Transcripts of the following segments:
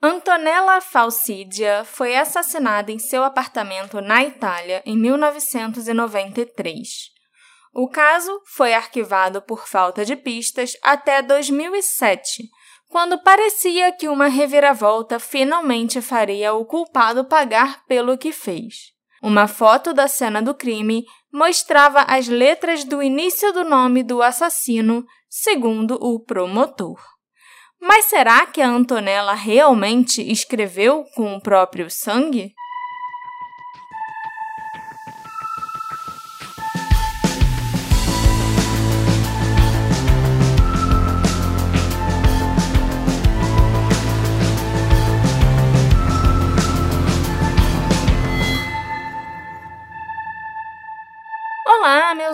Antonella Falsidia foi assassinada em seu apartamento na Itália em 1993. O caso foi arquivado por falta de pistas até 2007, quando parecia que uma reviravolta finalmente faria o culpado pagar pelo que fez. Uma foto da cena do crime mostrava as letras do início do nome do assassino, segundo o promotor. Mas será que a Antonella realmente escreveu com o próprio sangue?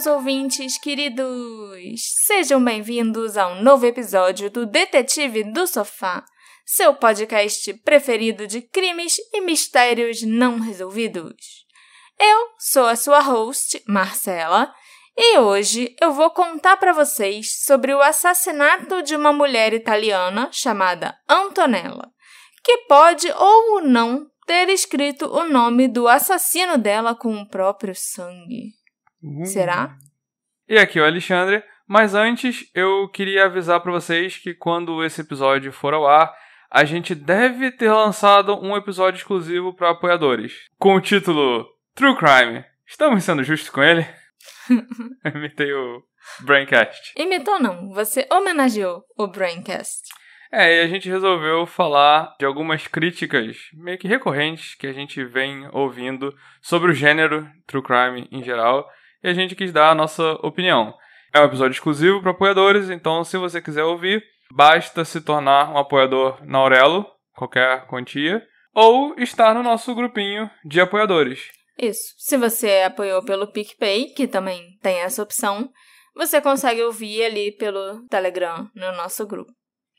Meus ouvintes queridos! Sejam bem-vindos a um novo episódio do Detetive do Sofá, seu podcast preferido de crimes e mistérios não resolvidos. Eu sou a sua host, Marcela, e hoje eu vou contar para vocês sobre o assassinato de uma mulher italiana chamada Antonella, que pode ou não ter escrito o nome do assassino dela com o próprio sangue. Uhum. Será? E aqui é o Alexandre, mas antes eu queria avisar para vocês que quando esse episódio for ao ar, a gente deve ter lançado um episódio exclusivo para apoiadores, com o título True Crime. Estamos sendo justos com ele? Eu Imitei o Braincast. Imitou não, você homenageou o Braincast. É, e a gente resolveu falar de algumas críticas meio que recorrentes que a gente vem ouvindo sobre o gênero True Crime em geral e a gente quis dar a nossa opinião. É um episódio exclusivo para apoiadores, então se você quiser ouvir, basta se tornar um apoiador na Aurelo, qualquer quantia, ou estar no nosso grupinho de apoiadores. Isso. Se você apoiou pelo PicPay, que também tem essa opção, você consegue ouvir ali pelo Telegram no nosso grupo.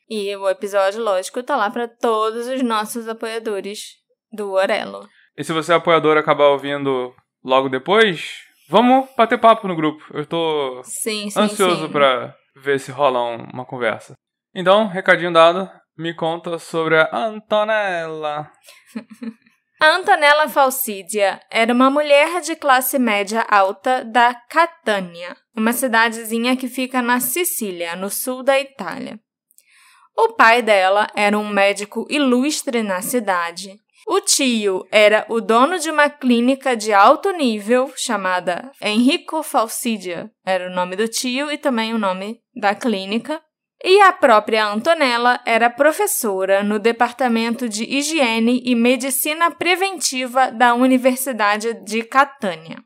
E o episódio, lógico, tá lá para todos os nossos apoiadores do Orelo. E se você é apoiador e acabar ouvindo logo depois, vamos bater papo no grupo. Eu tô Sim, sim, ansioso pra ver se rola um- uma conversa. Então, recadinho dado, me conta sobre a Antonella. A Antonella Falsidia era uma mulher de classe média alta da Catania, uma cidadezinha que fica na Sicília, no sul da Itália. O pai dela era um médico ilustre na cidade. O tio era o dono de uma clínica de alto nível chamada Enrico Falsidia, era o nome do tio e também o nome da clínica. E a própria Antonella era professora no Departamento de Higiene e Medicina Preventiva da Universidade de Catânia.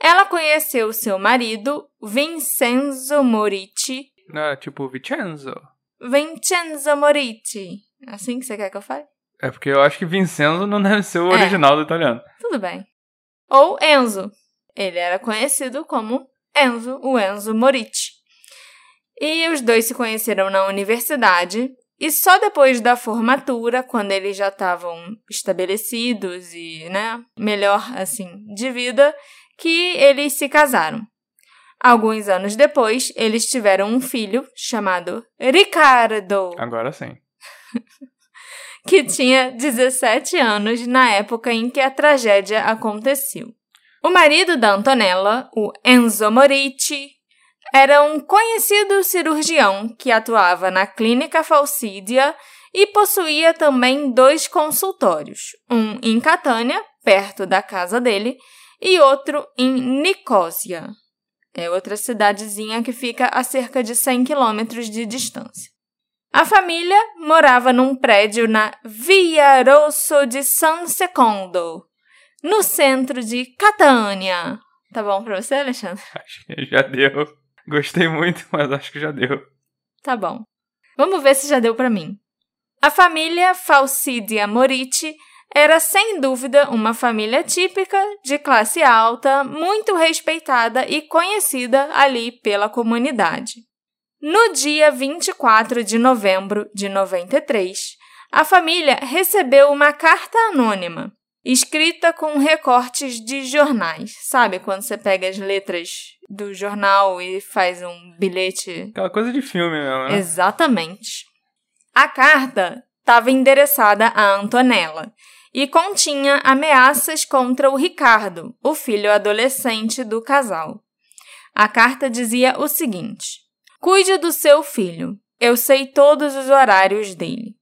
Ela conheceu seu marido, Vincenzo Morici. É tipo Vincenzo. Vincenzo Morici. Assim que você quer que eu fale? É porque eu acho que Vincenzo não deve ser o É. original do italiano. Tudo bem. Ou Enzo. Ele era conhecido como Enzo, o Enzo Morici. E os dois se conheceram na universidade, e só depois da formatura, quando eles já estavam estabelecidos e, né, melhor assim, de vida, que eles se casaram. Alguns anos depois, eles tiveram um filho chamado Ricardo Agora sim. que tinha 17 anos na época em que a tragédia aconteceu. O marido da Antonella, o Enzo Morici, era um conhecido cirurgião que atuava na Clínica Falsídia e possuía também dois consultórios, um em Catânia, perto da casa dele, e outro em Nicósia, é outra cidadezinha que fica a cerca de 100 quilômetros de distância. A família morava num prédio na Via Rosso di San Secondo, no centro de Catânia. Tá bom pra você, Alexandre? Acho que já deu. Gostei muito, mas acho que já deu. Tá bom. Vamos ver se já deu pra mim. A família Falsidia Morici era sem dúvida uma família típica, de classe alta, muito respeitada e conhecida ali pela comunidade. No dia 24 de novembro de 93, a família recebeu uma carta anônima, escrita com recortes de jornais. Sabe quando você pega as letras do jornal e faz um bilhete Aquela coisa de filme mesmo, né? Exatamente. A carta estava endereçada a Antonella e continha ameaças contra o Ricardo, o filho adolescente do casal. A carta dizia o seguinte: Cuide do seu filho. Eu sei todos os horários dele.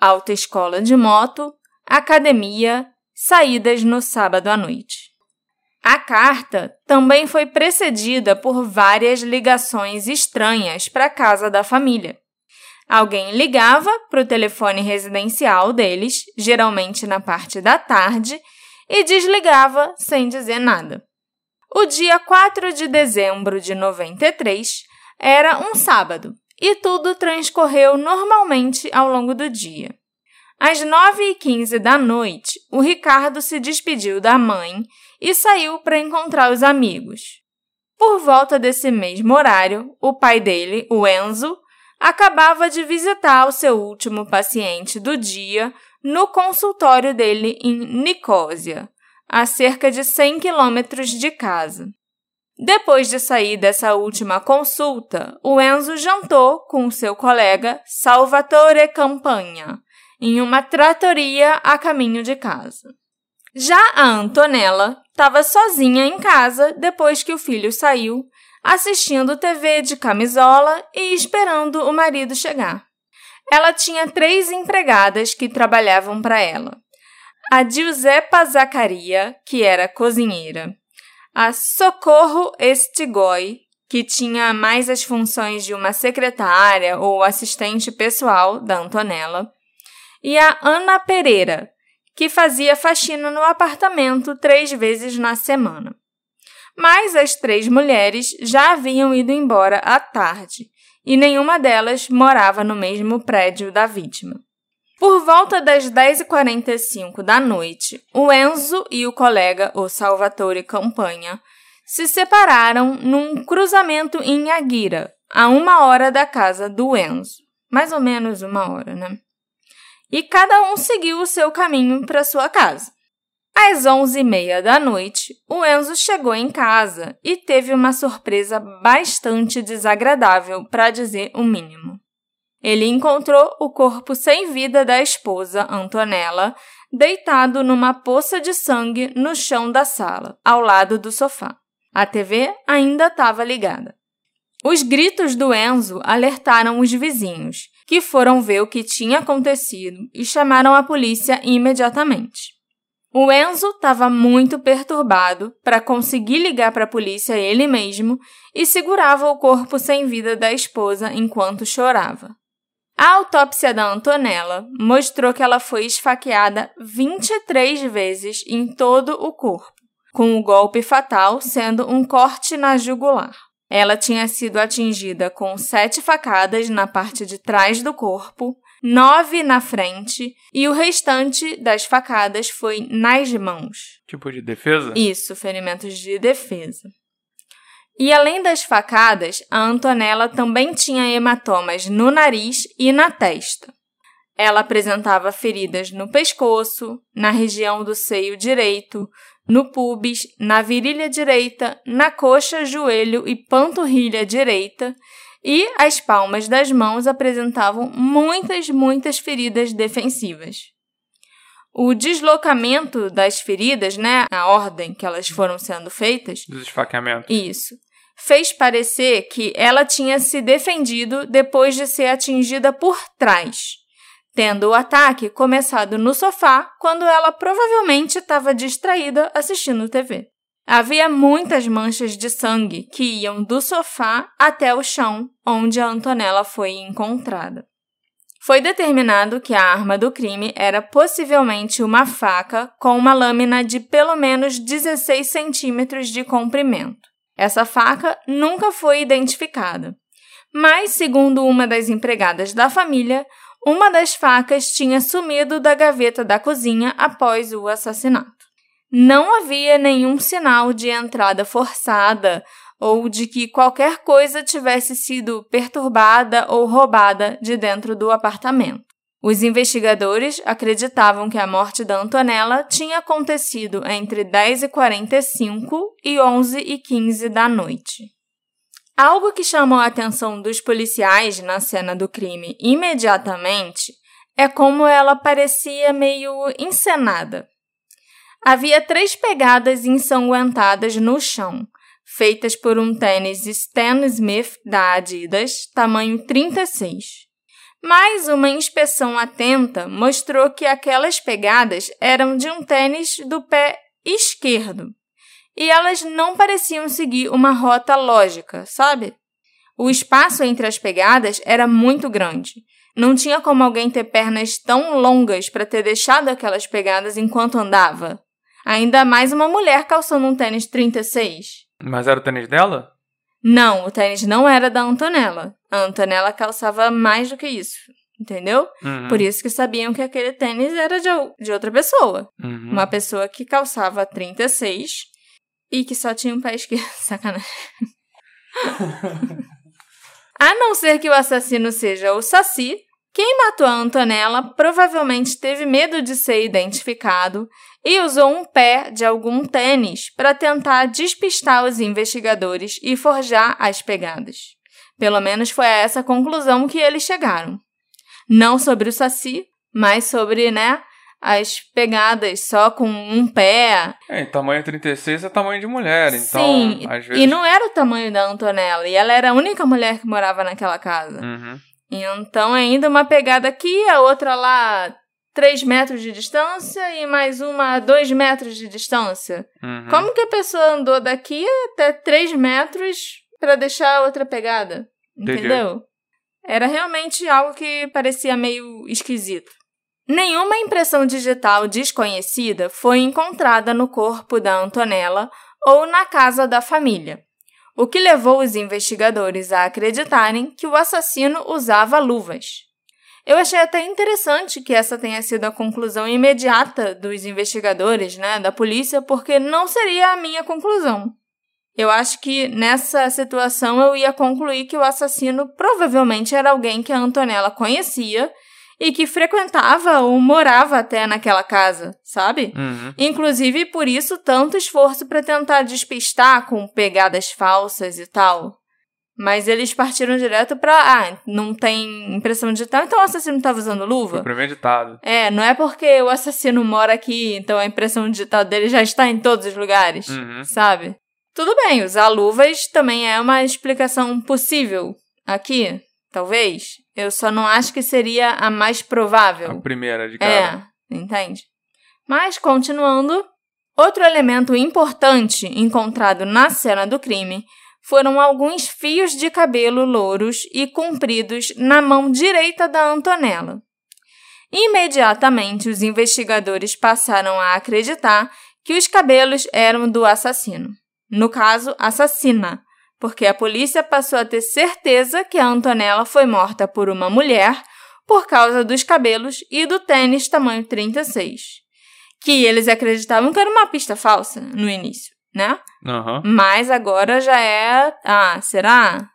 Autoescola de moto, academia, saídas no sábado à noite. A carta também foi precedida por várias ligações estranhas para a casa da família. Alguém ligava para o telefone residencial deles, geralmente na parte da tarde, e desligava sem dizer nada. O dia 4 de dezembro de 93 era um sábado e tudo transcorreu normalmente ao longo do dia. Às 9h15 da noite, o Ricardo se despediu da mãe e saiu para encontrar os amigos. Por volta desse mesmo horário, o pai dele, o Enzo, acabava de visitar o seu último paciente do dia no consultório dele em Nicósia, a cerca de 100 quilômetros de casa. Depois de sair dessa última consulta, o Enzo jantou com seu colega Salvatore Campagna em uma tratoria a caminho de casa. Já a Antonella estava sozinha em casa depois que o filho saiu, assistindo TV de camisola e esperando o marido chegar. Ela tinha três empregadas que trabalhavam para ela. A Giuseppa Zaccaria, que era cozinheira, a Socorro Estigoi, que tinha mais as funções de uma secretária ou assistente pessoal da Antonella, e a Ana Pereira, que fazia faxina no apartamento três vezes na semana. Mas as três mulheres já haviam ido embora à tarde e nenhuma delas morava no mesmo prédio da vítima. Por volta das 10h45 da noite, o Enzo e o colega, o Salvatore Campanha, se separaram num cruzamento em Aguira, a uma hora da casa do Enzo. Mais ou menos uma hora, né? E cada um seguiu o seu caminho para sua casa. Às onze e meia da noite, o Enzo chegou em casa e teve uma surpresa bastante desagradável, para dizer o mínimo. Ele encontrou o corpo sem vida da esposa, Antonella, deitado numa poça de sangue no chão da sala, ao lado do sofá. A TV ainda estava ligada. Os gritos do Enzo alertaram os vizinhos, que foram ver o que tinha acontecido e chamaram a polícia imediatamente. O Enzo estava muito perturbado para conseguir ligar para a polícia ele mesmo e segurava o corpo sem vida da esposa enquanto chorava. A autópsia da Antonella mostrou que ela foi esfaqueada 23 vezes em todo o corpo, com o golpe fatal sendo um corte na jugular. Ela tinha sido atingida com sete facadas na parte de trás do corpo, nove na frente e o restante das facadas foi nas mãos. Tipo de defesa? Isso, ferimentos de defesa. E além das facadas, a Antonella também tinha hematomas no nariz e na testa. Ela apresentava feridas no pescoço, na região do seio direito, no pubis, na virilha direita, na coxa, joelho e panturrilha direita, e as palmas das mãos apresentavam muitas, muitas feridas defensivas. O deslocamento das feridas, né, a ordem que elas foram sendo feitas. Dos esfaqueamentos. Isso. Fez parecer que ela tinha se defendido depois de ser atingida por trás, tendo o ataque começado no sofá quando ela provavelmente estava distraída assistindo TV. Havia muitas manchas de sangue que iam do sofá até o chão onde a Antonella foi encontrada. Foi determinado que a arma do crime era possivelmente uma faca com uma lâmina de pelo menos 16 centímetros de comprimento. Essa faca nunca foi identificada, mas, segundo uma das empregadas da família, uma das facas tinha sumido da gaveta da cozinha após o assassinato. Não havia nenhum sinal de entrada forçada ou de que qualquer coisa tivesse sido perturbada ou roubada de dentro do apartamento. Os investigadores acreditavam que a morte da Antonella tinha acontecido entre 10h45 e 11h15 da noite. Algo que chamou a atenção dos policiais na cena do crime imediatamente é como ela parecia meio encenada. Havia três pegadas ensanguentadas no chão, feitas por um tênis Stan Smith da Adidas, tamanho 36. Mas uma inspeção atenta mostrou que aquelas pegadas eram de um tênis do pé esquerdo. E elas não pareciam seguir uma rota lógica, sabe? O espaço entre as pegadas era muito grande. Não tinha como alguém ter pernas tão longas para ter deixado aquelas pegadas enquanto andava. Ainda mais uma mulher calçando um tênis 36. Mas era o tênis dela? Não, o tênis não era da Antonella. A Antonella calçava mais do que isso, entendeu? Uhum. Por isso que sabiam que aquele tênis era de, de outra pessoa. Uhum. Uma pessoa que calçava 36 e que só tinha um pé esquerdo. Sacanagem. A não ser que o assassino seja o Saci, quem matou a Antonella provavelmente teve medo de ser identificado e usou um pé de algum tênis para tentar despistar os investigadores e forjar as pegadas. Pelo menos foi a essa conclusão que eles chegaram. Não sobre o Saci, mas sobre, né, as pegadas só com um pé. É, tamanho 36 é tamanho de mulher, então. Sim, vezes... e não era o tamanho da Antonella, e ela era a única mulher que morava naquela casa. Uhum. Então, ainda uma pegada aqui, a outra lá, 3 metros de distância e mais uma a 2 metros de distância. Uhum. Como que a pessoa andou daqui até 3 metros para deixar a outra pegada? Entendeu? Era realmente algo que parecia meio esquisito. Nenhuma impressão digital desconhecida foi encontrada no corpo da Antonella ou na casa da família o que levou os investigadores a acreditarem que o assassino usava luvas. Eu achei até interessante que essa tenha sido a conclusão imediata dos investigadores, né, da polícia, porque não seria a minha conclusão. Eu acho que nessa situação eu ia concluir que o assassino provavelmente era alguém que a Antonella conhecia e que frequentava ou morava até naquela casa, sabe? Uhum. Inclusive por isso tanto esforço para tentar despistar com pegadas falsas e tal. Mas eles partiram direto pra. Ah, não tem impressão digital, então o assassino estava usando luva? Foi premeditado. É, não é porque o assassino mora aqui, então a impressão digital dele já está em todos os lugares, Uhum. sabe? Tudo bem, usar luvas também é uma explicação possível aqui, talvez. Eu só não acho que seria a mais provável. A primeira de cara. É, entende? Mas, continuando, outro elemento importante encontrado na cena do crime foram alguns fios de cabelo louros e compridos na mão direita da Antonella. Imediatamente, os investigadores passaram a acreditar que os cabelos eram do assassino. No caso, assassina, porque a polícia passou a ter certeza que a Antonella foi morta por uma mulher por causa dos cabelos e do tênis tamanho 36, que eles acreditavam que era uma pista falsa no início, né? Aham. Mas agora já é, ah, será?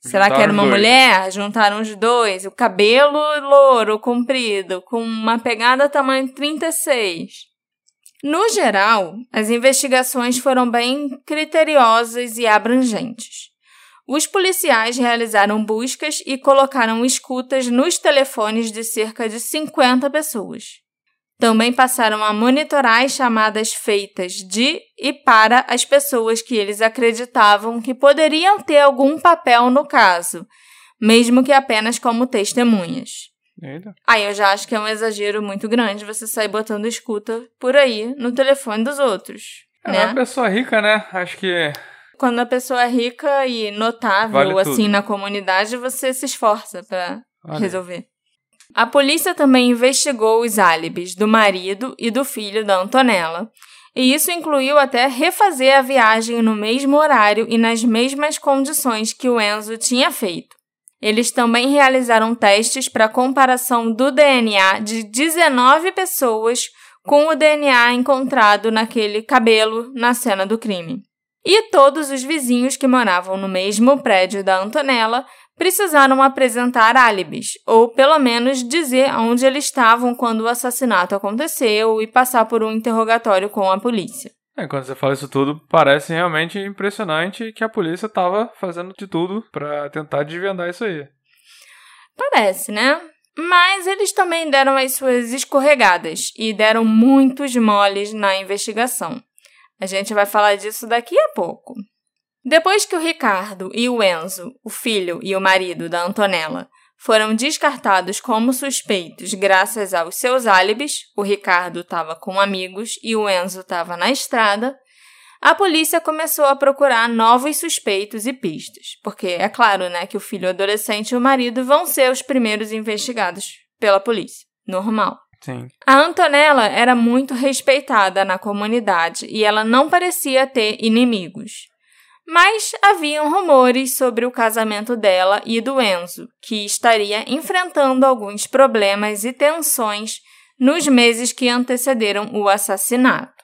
Será que era uma dois. mulher? Juntaram os dois, o cabelo louro, comprido, com uma pegada tamanho 36. No geral, as investigações foram bem criteriosas e abrangentes. Os policiais realizaram buscas e colocaram escutas nos telefones de cerca de 50 pessoas. Também passaram a monitorar as chamadas feitas de e para as pessoas que eles acreditavam que poderiam ter algum papel no caso, mesmo que apenas como testemunhas. Eita. Aí eu já acho que é um exagero muito grande você sair botando escuta por aí no telefone dos outros. É né? uma pessoa rica, né? Acho que. Quando a pessoa é rica e notável Vale assim tudo. na comunidade, você se esforça pra Olha. resolver. A polícia também investigou os álibis do marido e do filho da Antonella, e isso incluiu até refazer a viagem no mesmo horário e nas mesmas condições que o Enzo tinha feito. Eles também realizaram testes para comparação do DNA de 19 pessoas com o DNA encontrado naquele cabelo na cena do crime. E todos os vizinhos que moravam no mesmo prédio da Antonella precisaram apresentar álibis, ou pelo menos dizer onde eles estavam quando o assassinato aconteceu e passar por um interrogatório com a polícia. É, quando você fala isso tudo, parece realmente impressionante que a polícia tava fazendo de tudo pra tentar desvendar isso aí. Parece, né? Mas eles também deram as suas escorregadas e deram muitos moles na investigação. A gente vai falar disso daqui a pouco. Depois que o Ricardo e o Enzo, o filho e o marido da Antonella, foram descartados como suspeitos graças aos seus álibis, o Ricardo estava com amigos e o Enzo estava na estrada, a polícia começou a procurar novos suspeitos e pistas, porque é claro, né, que o filho adolescente e o marido vão ser os primeiros investigados pela polícia. Normal. Sim. A Antonella era muito respeitada na comunidade e ela não parecia ter inimigos. Mas haviam rumores sobre o casamento dela e do Enzo, que estaria enfrentando alguns problemas e tensões nos meses que antecederam o assassinato.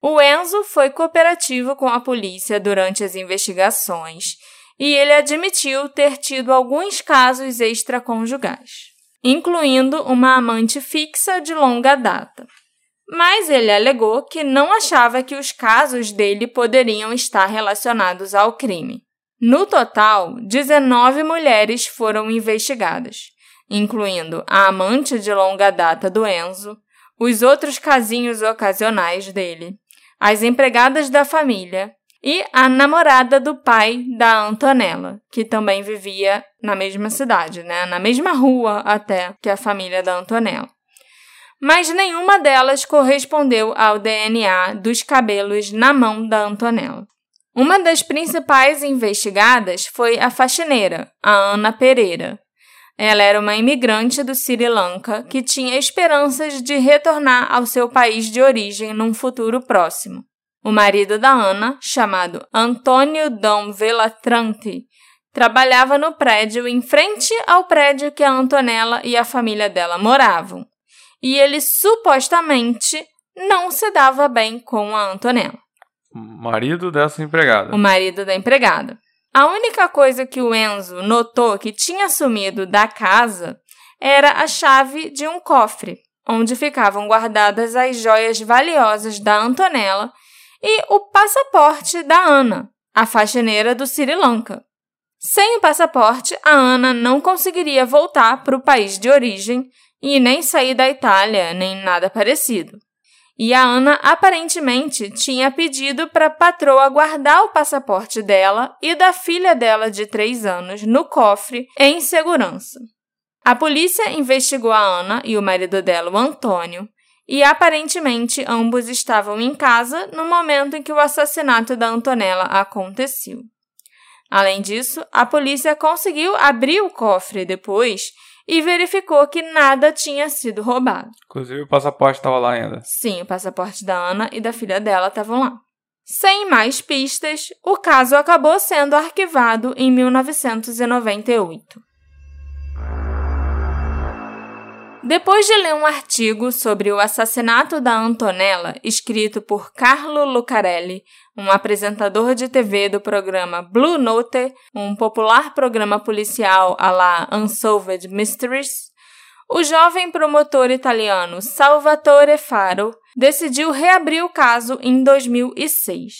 O Enzo foi cooperativo com a polícia durante as investigações e ele admitiu ter tido alguns casos extraconjugais, incluindo uma amante fixa de longa data. Mas ele alegou que não achava que os casos dele poderiam estar relacionados ao crime. No total, 19 mulheres foram investigadas, incluindo a amante de longa data do Enzo, os outros casinhos ocasionais dele, as empregadas da família e a namorada do pai da Antonella, que também vivia na mesma cidade, né? na mesma rua até que a família da Antonella. Mas nenhuma delas correspondeu ao DNA dos cabelos na mão da Antonella. Uma das principais investigadas foi a faxineira, a Ana Pereira. Ela era uma imigrante do Sri Lanka que tinha esperanças de retornar ao seu país de origem num futuro próximo. O marido da Ana, chamado Antônio Dom Velatranti, trabalhava no prédio em frente ao prédio que a Antonella e a família dela moravam, e ele supostamente não se dava bem com a Antonella. O marido dessa empregada. O marido da empregada. A única coisa que o Enzo notou que tinha sumido da casa era a chave de um cofre, onde ficavam guardadas as joias valiosas da Antonella e o passaporte da Ana, a faxineira do Sri Lanka. Sem o passaporte, a Ana não conseguiria voltar para o país de origem e nem sair da Itália, nem nada parecido. E a Ana aparentemente tinha pedido para a patroa guardar o passaporte dela e da filha dela de três anos no cofre em segurança. A polícia investigou a Ana e o marido dela, o Antônio, e aparentemente ambos estavam em casa no momento em que o assassinato da Antonella aconteceu. Além disso, a polícia conseguiu abrir o cofre depois e verificou que nada tinha sido roubado. Inclusive o passaporte estava lá ainda. Sim, o passaporte da Ana e da filha dela estavam lá. Sem mais pistas, o caso acabou sendo arquivado em 1998. Depois de ler um artigo sobre o assassinato da Antonella, escrito por Carlo Lucarelli, um apresentador de TV do programa Blue Note, um popular programa policial à la Unsolved Mysteries, o jovem promotor italiano Salvatore Faro decidiu reabrir o caso em 2006.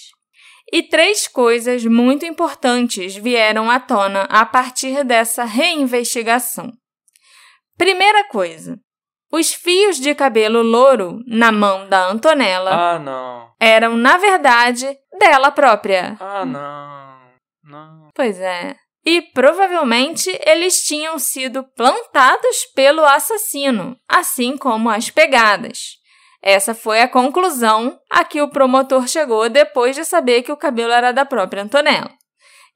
E três coisas muito importantes vieram à tona a partir dessa reinvestigação. Primeira coisa, os fios de cabelo louro na mão da Antonella Ah, não. eram, na verdade, dela própria. Ah, não. Não. Pois é. E provavelmente eles tinham sido plantados pelo assassino, assim como as pegadas. Essa foi a conclusão a que o promotor chegou depois de saber que o cabelo era da própria Antonella.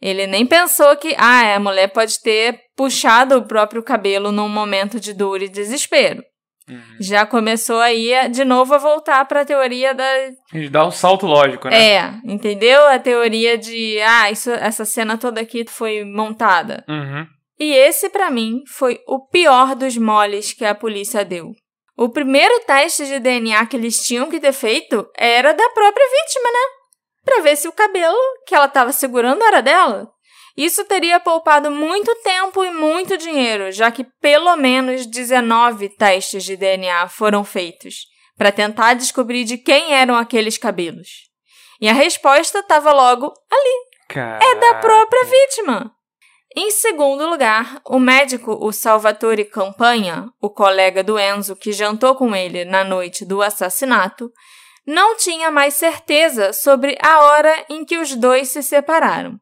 Ele nem pensou que ah, a mulher pode ter puxado o próprio cabelo num momento de dor e desespero. Uhum. Já começou aí de novo a voltar para a teoria da. A gente dá um salto lógico, né? É, entendeu? A teoria de ah, isso, essa cena toda aqui foi montada. Uhum. E esse, pra mim, foi o pior dos moles que a polícia deu. O primeiro teste de DNA que eles tinham que ter feito era da própria vítima, né? Pra ver se o cabelo que ela estava segurando era dela. Isso teria poupado muito tempo e muito dinheiro, já que pelo menos 19 testes de DNA foram feitos para tentar descobrir de quem eram aqueles cabelos. E a resposta estava logo ali Caraca. da própria vítima. Em segundo lugar, o médico, o Salvatore Campanha, o colega do Enzo que jantou com ele na noite do assassinato, não tinha mais certeza sobre a hora em que os dois se separaram.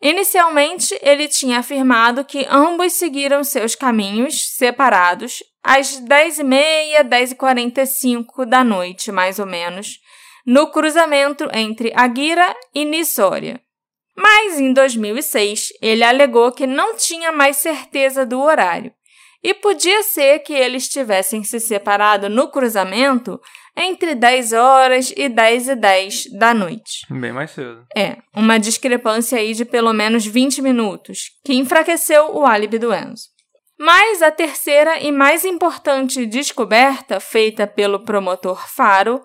Inicialmente, ele tinha afirmado que ambos seguiram seus caminhos separados às 10h30, 10h45 da noite, mais ou menos, no cruzamento entre Aguira e Nissória. Mas em 2006, ele alegou que não tinha mais certeza do horário e podia ser que eles tivessem se separado no cruzamento entre 10 horas e 10 e 10 da noite. Bem mais cedo. É, uma discrepância aí de pelo menos 20 minutos, que enfraqueceu o álibi do Enzo. Mas a terceira e mais importante descoberta feita pelo promotor Faro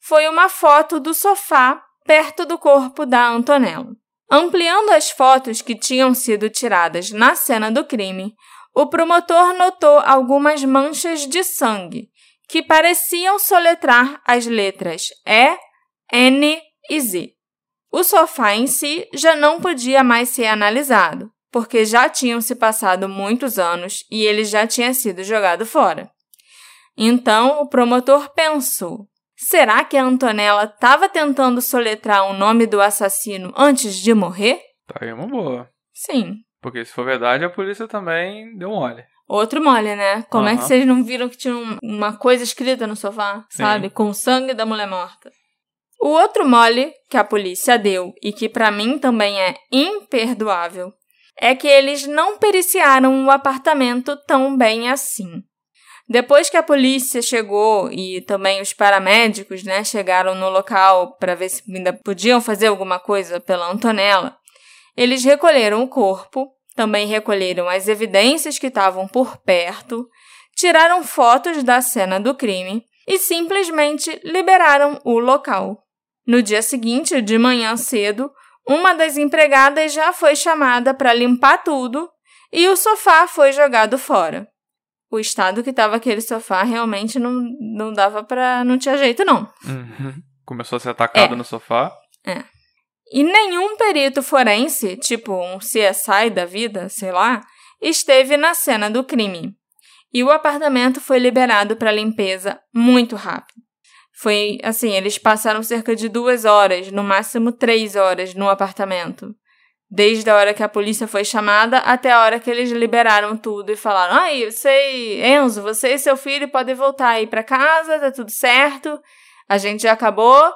foi uma foto do sofá perto do corpo da Antonella. Ampliando as fotos que tinham sido tiradas na cena do crime, o promotor notou algumas manchas de sangue que pareciam soletrar as letras E, N e Z. O sofá em si já não podia mais ser analisado, porque já tinham se passado muitos anos e ele já tinha sido jogado fora. Então o promotor pensou: será que a Antonella estava tentando soletrar o nome do assassino antes de morrer? Tá aí uma boa. Sim. Porque se for verdade, a polícia também deu mole. Outro mole, né? Como é que vocês não viram que tinha um- uma coisa escrita no sofá, Sim. sabe? Com o sangue da mulher morta. O outro mole que a polícia deu e que pra mim também é imperdoável é que eles não periciaram o apartamento tão bem assim. Depois que a polícia chegou e também os paramédicos, né, chegaram no local para ver se ainda podiam fazer alguma coisa pela Antonella, eles recolheram o corpo, também recolheram as evidências que estavam por perto, tiraram fotos da cena do crime e simplesmente liberaram o local. No dia seguinte, de manhã cedo, uma das empregadas já foi chamada para limpar tudo e o sofá foi jogado fora. O estado que estava aquele sofá realmente não, não dava para. não tinha jeito, não. Uhum. Começou a ser atacado É. no sofá. E nenhum perito forense, tipo um CSI da vida, sei lá, esteve na cena do crime. E o apartamento foi liberado para limpeza muito rápido. Foi assim, eles passaram cerca de duas horas, no máximo três horas, no apartamento. Desde a hora que a polícia foi chamada até a hora que eles liberaram tudo e falaram: Aí, você, Enzo, você e seu filho podem voltar aí para casa, tá tudo certo, a gente já acabou.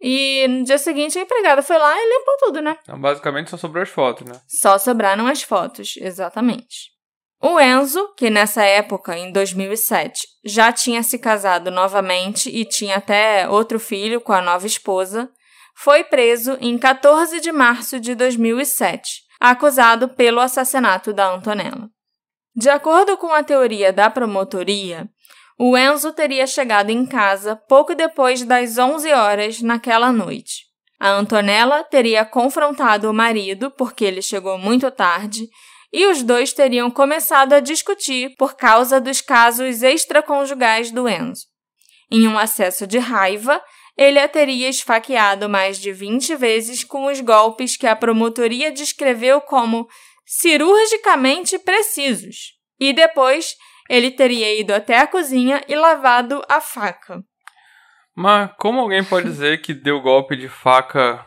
E no dia seguinte a empregada foi lá e limpou tudo, né? Então, basicamente, só sobrou as fotos, né? Só sobraram as fotos, exatamente. O Enzo, que nessa época, em 2007, já tinha se casado novamente e tinha até outro filho com a nova esposa, foi preso em 14 de março de 2007, acusado pelo assassinato da Antonella. De acordo com a teoria da promotoria, o Enzo teria chegado em casa pouco depois das 11 horas naquela noite. A Antonella teria confrontado o marido porque ele chegou muito tarde e os dois teriam começado a discutir por causa dos casos extraconjugais do Enzo. Em um acesso de raiva, ele a teria esfaqueado mais de 20 vezes com os golpes que a promotoria descreveu como cirurgicamente precisos. E depois, ele teria ido até a cozinha e lavado a faca. Mas como alguém pode dizer que deu golpe de faca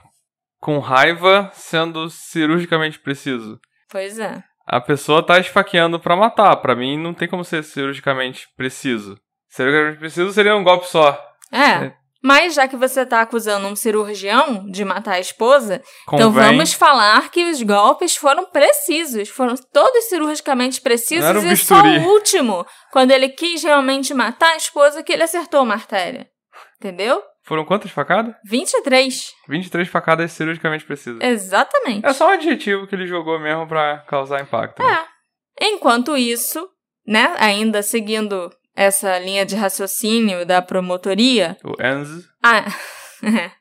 com raiva sendo cirurgicamente preciso? Pois é. A pessoa tá esfaqueando pra matar. Pra mim, não tem como ser cirurgicamente preciso. Cirurgicamente preciso seria um golpe só. É. Mas já que você está acusando um cirurgião de matar a esposa, Convém. então vamos falar que os golpes foram precisos, foram todos cirurgicamente precisos um e só o último, quando ele quis realmente matar a esposa, que ele acertou uma artéria. Entendeu? Foram quantas facadas? 23. 23 facadas cirurgicamente precisas. Exatamente. É só um adjetivo que ele jogou mesmo pra causar impacto. né? É. Enquanto isso, né, ainda seguindo essa linha de raciocínio da promotoria, O Enz. A,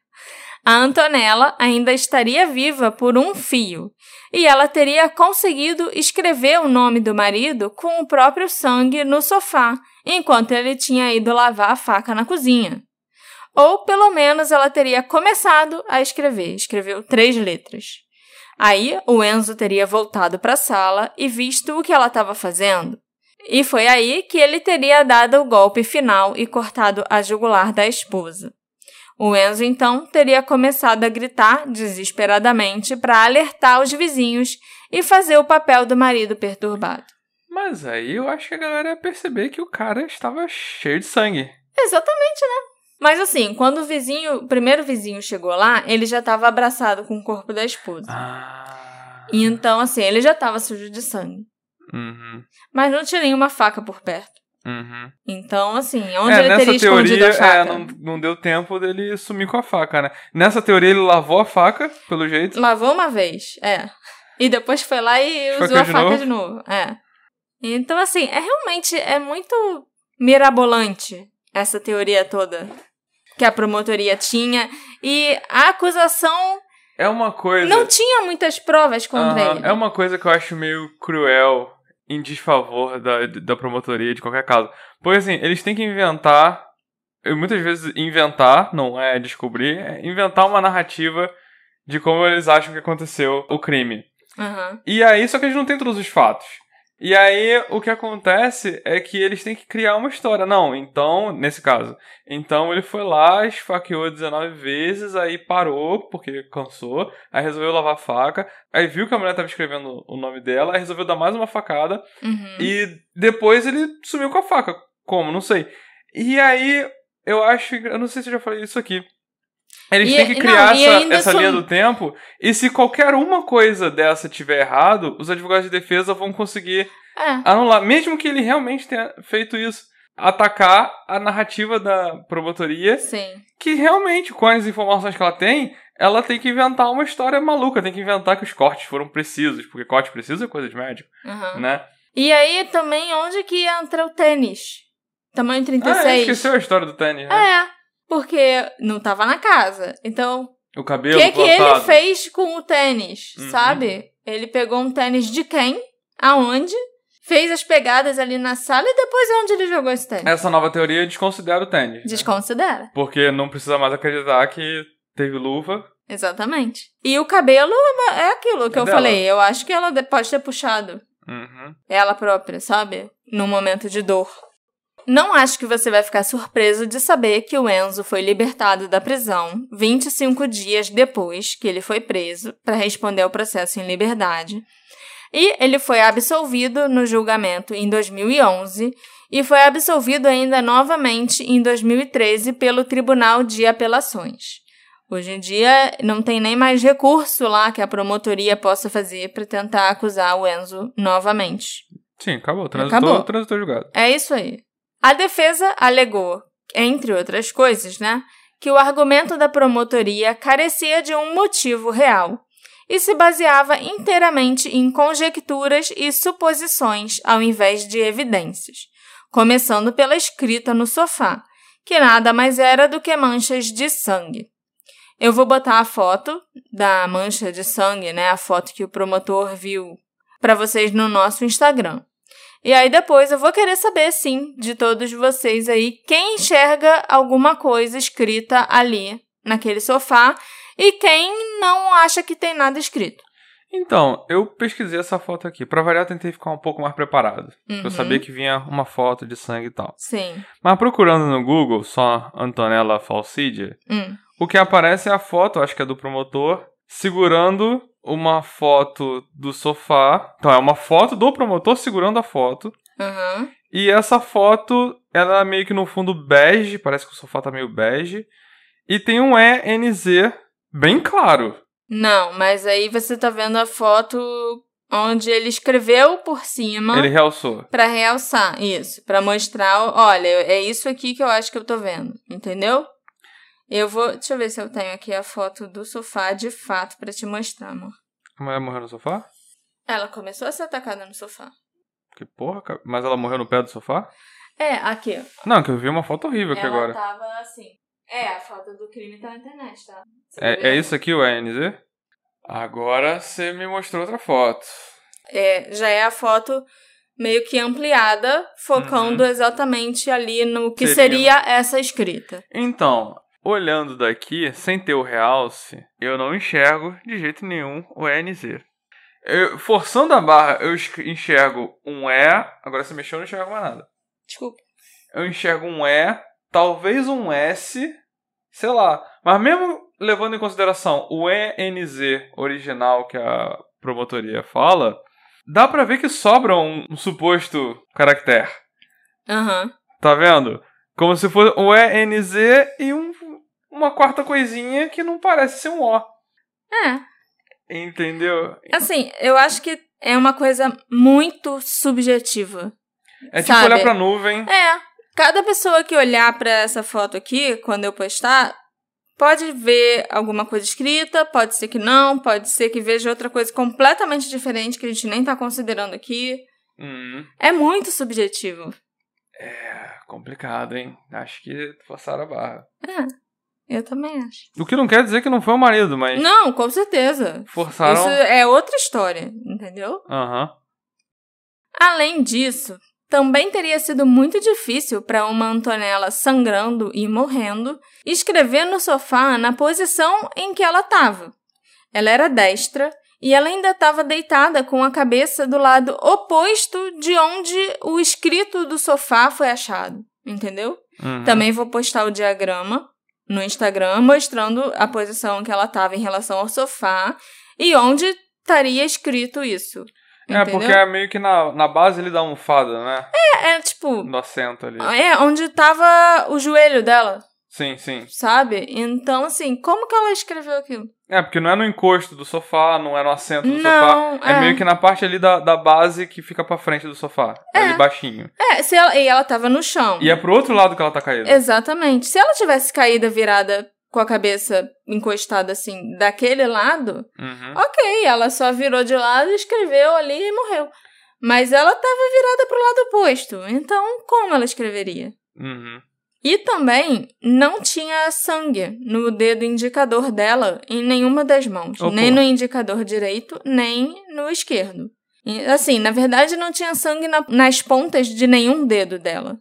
a Antonella ainda estaria viva por um fio e ela teria conseguido escrever o nome do marido com o próprio sangue no sofá, enquanto ele tinha ido lavar a faca na cozinha. Ou pelo menos ela teria começado a escrever, escreveu três letras. Aí o Enzo teria voltado para a sala e visto o que ela estava fazendo. E foi aí que ele teria dado o golpe final e cortado a jugular da esposa. O Enzo então teria começado a gritar desesperadamente para alertar os vizinhos e fazer o papel do marido perturbado. Mas aí eu acho que a galera ia perceber que o cara estava cheio de sangue. Exatamente, né? Mas assim, quando o vizinho, o primeiro vizinho chegou lá, ele já estava abraçado com o corpo da esposa. Ah. Então, assim, ele já estava sujo de sangue. Uhum. Mas não tinha nenhuma faca por perto. Uhum. Então, assim, onde É, ele nessa teria teoria, escondido a faca? é, não, não deu tempo dele sumir com a faca, né? Nessa teoria, ele lavou a faca, pelo jeito. Lavou uma vez, é. E depois foi lá e usou a de faca novo? de novo. É. Então, assim, é realmente é muito mirabolante essa teoria toda que a promotoria tinha. E a acusação É uma coisa. não tinha muitas provas contra Aham, ele. É uma coisa que eu acho meio cruel em desfavor da, da promotoria de qualquer caso. Porque assim, eles têm que inventar. Muitas vezes inventar, não é descobrir, é inventar uma narrativa de como eles acham que aconteceu o crime. Aham. E aí, só que eles não têm todos os fatos. E aí, o que acontece é que eles têm que criar uma história. Não, então, nesse caso. Então, ele foi lá, esfaqueou 19 vezes, aí parou, porque cansou. Aí resolveu lavar a faca. Aí viu que a mulher tava escrevendo o nome dela, aí resolveu dar mais uma facada. Uhum. E depois ele sumiu com a faca. Como? Não sei. E aí, eu acho. Eu não sei se eu já falei isso aqui. Eles E- têm que não, criar e essa, essa são- linha do tempo. E se qualquer uma coisa dessa tiver errado, os advogados de defesa vão conseguir É. anular. Mesmo que ele realmente tenha feito isso. Atacar a narrativa da promotoria. Sim. Que realmente, com as informações que ela tem, ela tem que inventar uma história maluca. Tem que inventar que os cortes foram precisos. Porque corte preciso é coisa de médico, Aham. né? E aí também onde que entra o tênis? Tamanho 36. Ah, esqueceu a história do tênis, né? É, porque não tava na casa. Então, O cabelo que que ele fez com o tênis, Uhum. sabe? Ele pegou um tênis de quem? Aonde? Fez as pegadas ali na sala e depois onde ele jogou esse tênis? Essa nova teoria desconsidera o tênis. né? Desconsidera. Porque não precisa mais acreditar que teve luva. Exatamente. E o cabelo é aquilo que É eu dela. falei. Eu acho que ela pode ter puxado Uhum. ela própria, sabe? No momento de dor. Não acho que você vai ficar surpreso de saber que o Enzo foi libertado da prisão 25 dias depois que ele foi preso para responder ao processo em liberdade. E ele foi absolvido no julgamento em 2011 e foi absolvido ainda novamente em 2013 pelo Tribunal de Apelações. Hoje em dia não tem nem mais recurso lá que a promotoria possa fazer para tentar acusar o Enzo novamente. Sim, acabou. Transitou, Acabou. transitou julgado. É isso aí. A defesa alegou, entre outras coisas, né, que o argumento da promotoria carecia de um motivo real e se baseava inteiramente em conjecturas e suposições ao invés de evidências, começando pela escrita no sofá, que nada mais era do que manchas de sangue. Eu vou botar a foto da mancha de sangue, né, a foto que o promotor viu, para vocês no nosso Instagram. E aí depois eu vou querer saber, sim, de todos vocês aí, quem enxerga alguma coisa escrita ali naquele sofá e quem não acha que tem nada escrito. Então, eu pesquisei essa foto aqui. Pra variar, eu tentei ficar um pouco mais preparado. Pra eu Uhum. saber que vinha uma foto de sangue e tal. Sim. Mas procurando no Google, só Antonella Falsidia, Hum. o que aparece é a foto, acho que é do promotor, segurando uma foto do sofá. Então, é uma foto do promotor segurando a foto. Aham. E essa foto, ela é meio que no fundo bege, parece que o sofá tá meio bege. E tem um ENZ bem claro. Não, mas aí você tá vendo a foto onde ele escreveu por cima Ele realçou. pra realçar isso, pra mostrar, olha, é isso aqui que eu acho que eu tô vendo, entendeu? Eu vou, deixa eu ver se eu tenho aqui a foto do sofá de fato pra te mostrar, amor. A mulher morreu no sofá? Ela começou a ser atacada no sofá. Que porra, cara. Mas ela morreu no pé do sofá? É, aqui, ó. Não, que eu vi uma foto horrível aqui Ela agora. tava assim. É, a foto do crime tá na internet, tá? Você É, é isso aqui o ENZ? Agora você me mostrou outra foto. É, já é a foto meio que ampliada, focando Uhum. exatamente ali no que Seria- seria essa escrita. Então, olhando daqui, sem ter o realce, eu não enxergo de jeito nenhum o ENZ. Eu, forçando a barra, eu enxergo um E. Agora você mexeu, eu não enxergo mais nada. Desculpa. Eu enxergo um E, talvez um S, sei lá. Mas mesmo levando em consideração o ENZ original que a promotoria fala, dá pra ver que sobra um, um suposto caractere. Aham. Uhum. Tá vendo? Como se fosse o ENZ e um, uma quarta coisinha que não parece ser um O. É. Entendeu? Assim, eu acho que é uma coisa muito subjetiva. É tipo sabe? olhar pra nuvem. É. Cada pessoa que olhar para essa foto aqui, quando eu postar, pode ver alguma coisa escrita, pode ser que não, pode ser que veja outra coisa completamente diferente que a gente nem tá considerando aqui. Hum. É muito subjetivo. É complicado, hein? Acho que forçaram a barra. É. Eu também acho. O que não quer dizer que não foi o marido, mas. Não, com certeza. Forçaram. Isso é outra história, entendeu? Aham. Uhum. Além disso, também teria sido muito difícil para uma Antonella sangrando e morrendo escrever no sofá na posição em que ela estava. Ela era destra e ela ainda estava deitada com a cabeça do lado oposto de onde o escrito do sofá foi achado, entendeu? Uhum. Também vou postar o diagrama no Instagram mostrando a posição que ela estava em relação ao sofá e onde estaria escrito isso. É, entendeu? porque é meio que na, na base ele dá almofada, né? É, é tipo. No assento ali. É, onde tava o joelho dela. Sim, sim. Sabe? Então, assim, como que ela escreveu aquilo? É, porque não é no encosto do sofá, não é no assento do Não, sofá. É, é. meio que na parte ali da, da base que fica pra frente do sofá. É. Ali baixinho. É, se ela, e ela tava no chão. E é pro outro lado que ela tá caída. Exatamente. Se ela tivesse caída virada com a cabeça encostada assim, daquele lado, Uhum. ok, ela só virou de lado, escreveu ali e morreu. Mas ela tava virada pro lado oposto. Então, como ela escreveria? Uhum. E também não tinha sangue no dedo indicador dela em nenhuma das mãos. Opa. Nem no indicador direito, nem no esquerdo. E, assim, na verdade, não tinha sangue na- nas pontas de nenhum dedo dela.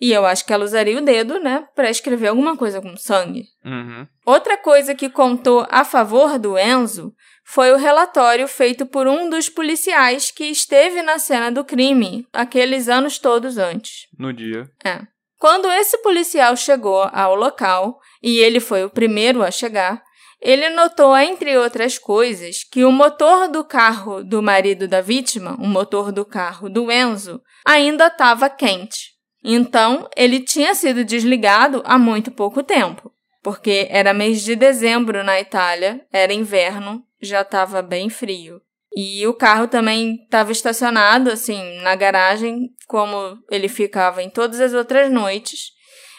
E eu acho que ela usaria o dedo, né, pra escrever alguma coisa com sangue. Uhum. Outra coisa que contou a favor do Enzo foi o relatório feito por um dos policiais que esteve na cena do crime aqueles anos todos antes. No dia. É. Quando esse policial chegou ao local, e ele foi o primeiro a chegar, ele notou, entre outras coisas, que o motor do carro do marido da vítima, o motor do carro do Enzo, ainda estava quente. Então, ele tinha sido desligado há muito pouco tempo, porque era mês de dezembro na Itália, era inverno, já estava bem frio. E o carro também estava estacionado, assim, na garagem, como ele ficava em todas as outras noites.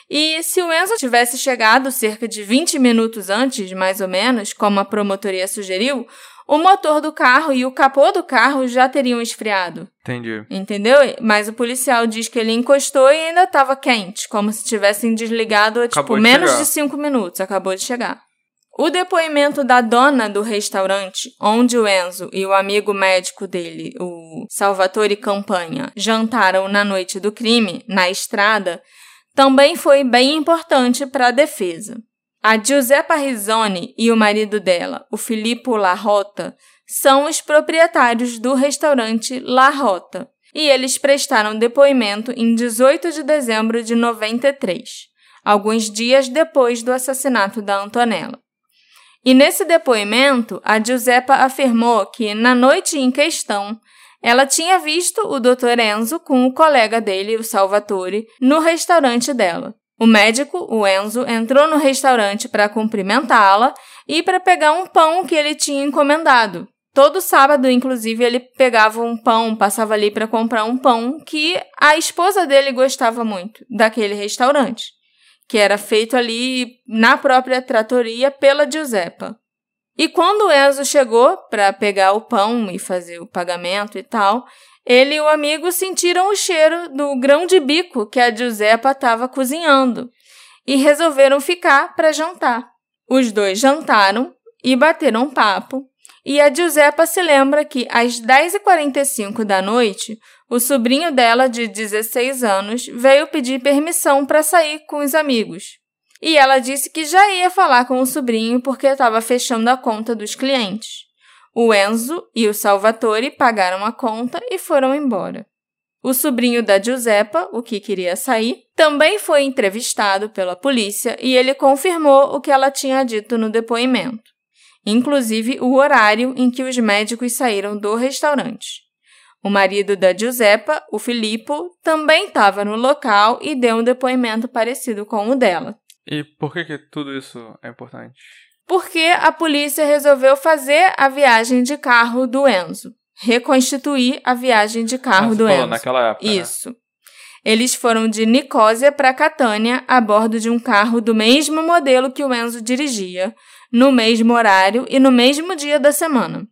E se o Enzo tivesse chegado cerca de 20 minutos antes, mais ou menos, como a promotoria sugeriu, o motor do carro e o capô do carro já teriam esfriado. Entendi. Entendeu? Mas o policial diz que ele encostou e ainda estava quente, como se tivessem desligado há, tipo, de menos chegar. de cinco minutos. Acabou de chegar. O depoimento da dona do restaurante, onde o Enzo e o amigo médico dele, o Salvatore Campanha, jantaram na noite do crime, na estrada, também foi bem importante para a defesa. A Giuseppa Rizzoni e o marido dela, o Filippo La Rota, são os proprietários do restaurante La Rota, e eles prestaram depoimento em 18 de dezembro de 93, alguns dias depois do assassinato da Antonella. E nesse depoimento, a Giuseppa afirmou que, na noite em questão, ela tinha visto o Dr. Enzo com o colega dele, o Salvatore, no restaurante dela. O médico, o Enzo, entrou no restaurante para cumprimentá-la e para pegar um pão que ele tinha encomendado. Todo sábado, inclusive, ele pegava um pão, passava ali para comprar um pão que a esposa dele gostava muito daquele restaurante, que era feito ali na própria tratoria pela Giuseppa. E quando o Enzo chegou para pegar o pão e fazer o pagamento e tal, ele e o amigo sentiram o cheiro do grão de bico que a Giuseppa estava cozinhando e resolveram ficar para jantar. Os dois jantaram e bateram papo, e a Giuseppa se lembra que às 10h45 da noite, o sobrinho dela, de 16 anos, veio pedir permissão para sair com os amigos. E ela disse que já ia falar com o sobrinho porque estava fechando a conta dos clientes. O Enzo e o Salvatore pagaram a conta e foram embora. O sobrinho da Giuseppa, o que queria sair, também foi entrevistado pela polícia e ele confirmou o que ela tinha dito no depoimento, inclusive o horário em que os médicos saíram do restaurante. O marido da Giuseppa, o Filippo, também estava no local e deu um depoimento parecido com o dela. E por que, que tudo isso é importante? Porque a polícia resolveu fazer a viagem de carro do Enzo reconstituir a viagem de carro ah, do Enzo. naquela época. Né? Isso. Né? Eles foram de Nicósia para Catânia a bordo de um carro do mesmo modelo que o Enzo dirigia, no mesmo horário e no mesmo dia da semana.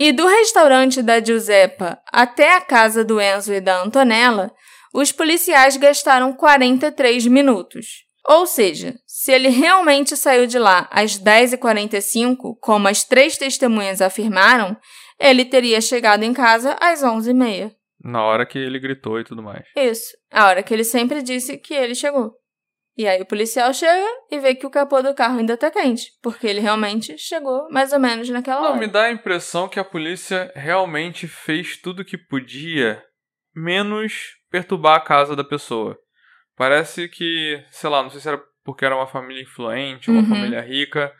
E do restaurante da Giuseppa até a casa do Enzo e da Antonella, os policiais gastaram 43 minutos. Ou seja, se ele realmente saiu de lá às 10h45, como as três testemunhas afirmaram, ele teria chegado em casa às 11h30. Na hora que ele gritou e tudo mais. Isso. A hora que ele sempre disse que ele chegou. E aí o policial chega e vê que o capô do carro ainda tá quente, porque ele realmente chegou mais ou menos naquela Não, hora. me dá a impressão que a polícia realmente fez tudo que podia, menos perturbar a casa da pessoa. Parece que, sei lá, não sei se era porque era uma família influente, uma uhum. família rica,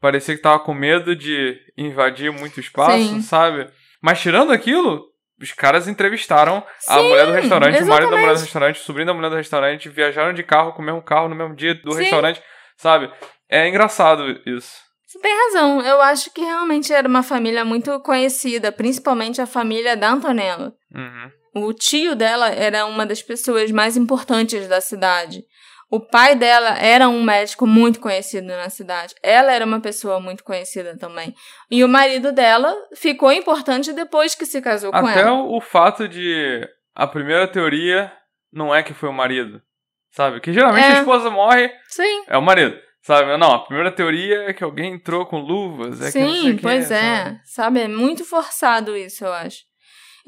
parecia que tava com medo de invadir muito espaço, Sim. sabe? Mas tirando aquilo, os caras entrevistaram Sim, a mulher do restaurante, exatamente. o marido da mulher do restaurante, o sobrinho da mulher do restaurante, viajaram de carro com o mesmo carro no mesmo dia do Sim. restaurante, sabe? É engraçado isso. Você tem razão. Eu acho que realmente era uma família muito conhecida, principalmente a família da Antonella. Uhum. O tio dela era uma das pessoas mais importantes da cidade. O pai dela era um médico muito conhecido na cidade. Ela era uma pessoa muito conhecida também. E o marido dela ficou importante depois que se casou Até com ela. Até o fato de a primeira teoria não é que foi o marido, sabe? Que geralmente é. a esposa morre, Sim. é o marido. Sabe? Não, a primeira teoria é que alguém entrou com luvas. É Sim, pois é, é. Sabe? sabe? É muito forçado isso, eu acho.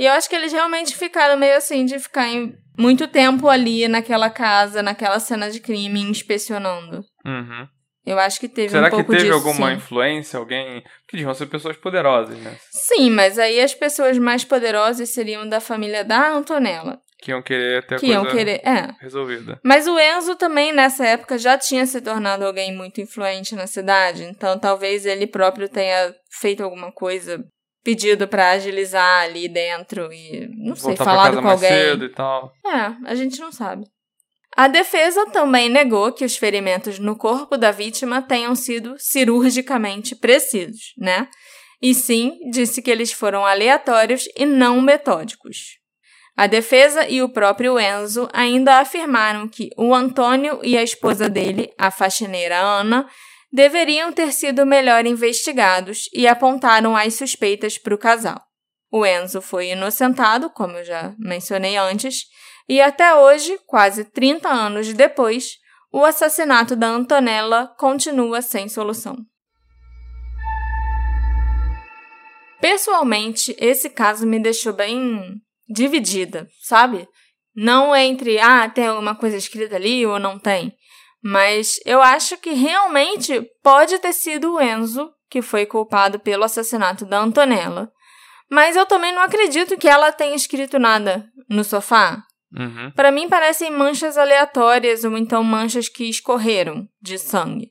E eu acho que eles realmente ficaram meio assim, de ficar em muito tempo ali naquela casa, naquela cena de crime, inspecionando. Uhum. Eu acho que teve Será um pouco que teve alguma sim. influência? Alguém. Que deviam ser pessoas poderosas, né? Sim, mas aí as pessoas mais poderosas seriam da família da Antonella. Que iam querer ter a que coisa iam querer, é. resolvida. Mas o Enzo também, nessa época, já tinha se tornado alguém muito influente na cidade. Então talvez ele próprio tenha feito alguma coisa pedido para agilizar ali dentro e não sei, Voltar falado com alguém. cedo e tal. É, a gente não sabe. A defesa também negou que os ferimentos no corpo da vítima tenham sido cirurgicamente precisos, né? E sim, disse que eles foram aleatórios e não metódicos. A defesa e o próprio Enzo ainda afirmaram que o Antônio e a esposa dele, a faxineira Ana, deveriam ter sido melhor investigados e apontaram as suspeitas para o casal. O Enzo foi inocentado, como eu já mencionei antes, e até hoje, quase 30 anos depois, o assassinato da Antonella continua sem solução. Pessoalmente, esse caso me deixou bem dividida, sabe? Não entre, ah, tem alguma coisa escrita ali ou não tem. Mas eu acho que realmente pode ter sido o Enzo que foi culpado pelo assassinato da Antonella. Mas eu também não acredito que ela tenha escrito nada no sofá. Uhum. Para mim parecem manchas aleatórias ou então manchas que escorreram de sangue.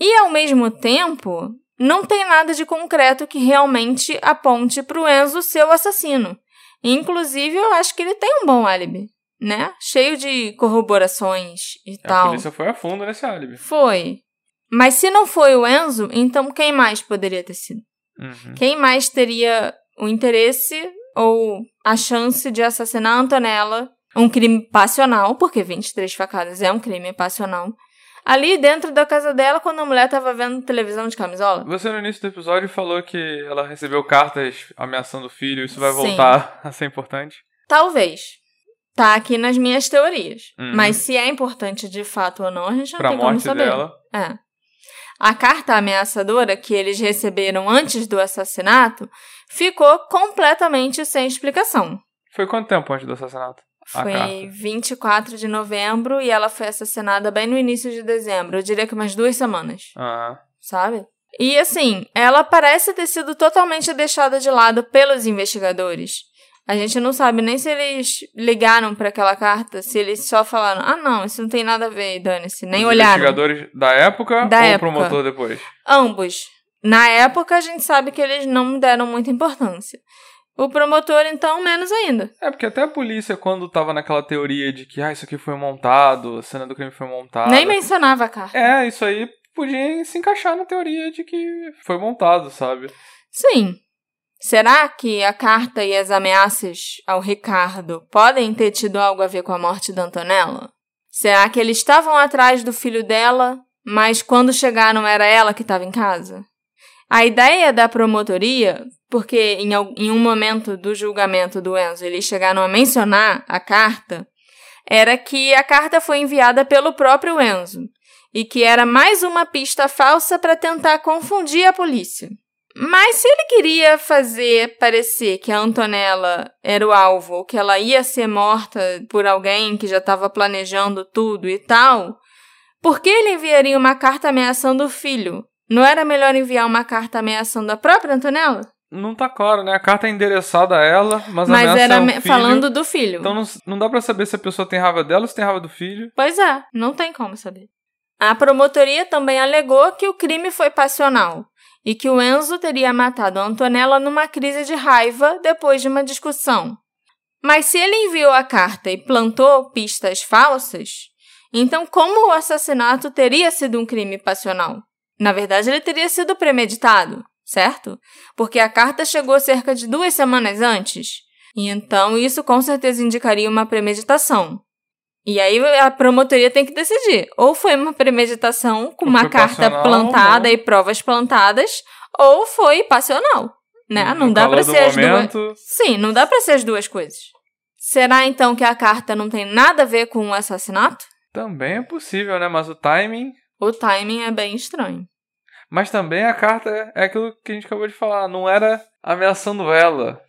E ao mesmo tempo, não tem nada de concreto que realmente aponte para o Enzo ser o assassino. Inclusive, eu acho que ele tem um bom álibi né? Cheio de corroborações e a tal. A polícia foi a fundo nesse álibi. Foi. Mas se não foi o Enzo, então quem mais poderia ter sido? Uhum. Quem mais teria o interesse ou a chance de assassinar a Antonella? Um crime passional, porque 23 facadas é um crime passional. Ali dentro da casa dela, quando a mulher estava vendo televisão de camisola. Você no início do episódio falou que ela recebeu cartas ameaçando o filho, isso vai voltar Sim. a ser importante? Talvez tá aqui nas minhas teorias. Uhum. Mas se é importante de fato ou não, a gente não pra tem como saber. Dela. É. A carta ameaçadora que eles receberam antes do assassinato ficou completamente sem explicação. Foi quanto tempo antes do assassinato? a Foi carta? 24 de novembro e ela foi assassinada bem no início de dezembro. Eu diria que umas duas semanas, Ah, sabe? E assim, ela parece ter sido totalmente deixada de lado pelos investigadores. A gente não sabe nem se eles ligaram para aquela carta, se eles só falaram: ah, não, isso não tem nada a ver, dane-se. Nem os olharam. investigadores da época Da ou o época. promotor depois? Ambos. Na época, a gente sabe que eles não deram muita importância. O promotor, então, menos ainda. É, porque até a polícia, quando tava naquela teoria de que ah, isso aqui foi montado, a cena do crime foi montada. Nem mencionava a carta. É, isso aí podia se encaixar na teoria de que foi montado, sabe? Sim. Será que a carta e as ameaças ao Ricardo podem ter tido algo a ver com a morte da Antonella? Será que eles estavam atrás do filho dela, mas quando chegaram era ela que estava em casa? A ideia da promotoria, porque em, em um momento do julgamento do Enzo eles chegaram a mencionar a carta, era que a carta foi enviada pelo próprio Enzo e que era mais uma pista falsa para tentar confundir a polícia. Mas se ele queria fazer parecer que a Antonella era o alvo, ou que ela ia ser morta por alguém que já estava planejando tudo e tal, por que ele enviaria uma carta ameaçando o filho? Não era melhor enviar uma carta ameaçando a própria Antonella? Não tá claro, né? A carta é endereçada a ela, mas, a Mas ameaça era me- filho. falando do filho. Então não, não dá pra saber se a pessoa tem raiva dela ou se tem raiva do filho. Pois é, não tem como saber. A promotoria também alegou que o crime foi passional e que o Enzo teria matado a Antonella numa crise de raiva depois de uma discussão. Mas se ele enviou a carta e plantou pistas falsas, então como o assassinato teria sido um crime passional? Na verdade, ele teria sido premeditado, certo? Porque a carta chegou cerca de duas semanas antes. E então isso com certeza indicaria uma premeditação. E aí a promotoria tem que decidir. Ou foi uma premeditação com uma carta plantada não. e provas plantadas, ou foi passional, né? Não No dá do ser as duas. Sim, não dá pra ser as duas coisas. Será então que a carta não tem nada a ver com o assassinato? Também é possível, né? Mas o timing. O timing é bem estranho. Mas também a carta é aquilo que a gente acabou de falar. Não era ameaçando ela.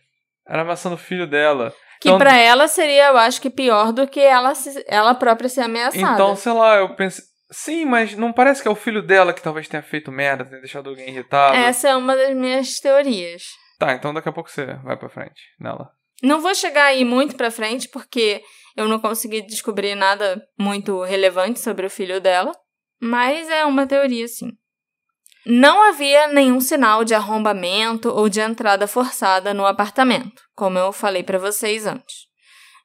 Era ameaçando o filho dela. Que Então- pra ela seria, eu acho que pior do que ela, se- ela própria ser ameaçada. Então, sei lá, eu pensei. Sim, mas não parece que é o filho dela que talvez tenha feito merda, tenha deixado alguém irritado. Essa é uma das minhas teorias. Tá, então daqui a pouco você vai pra frente nela. Não vou chegar aí muito pra frente, porque eu não consegui descobrir nada muito relevante sobre o filho dela, mas é uma teoria, sim. Não havia nenhum sinal de arrombamento ou de entrada forçada no apartamento, como eu falei pra vocês antes.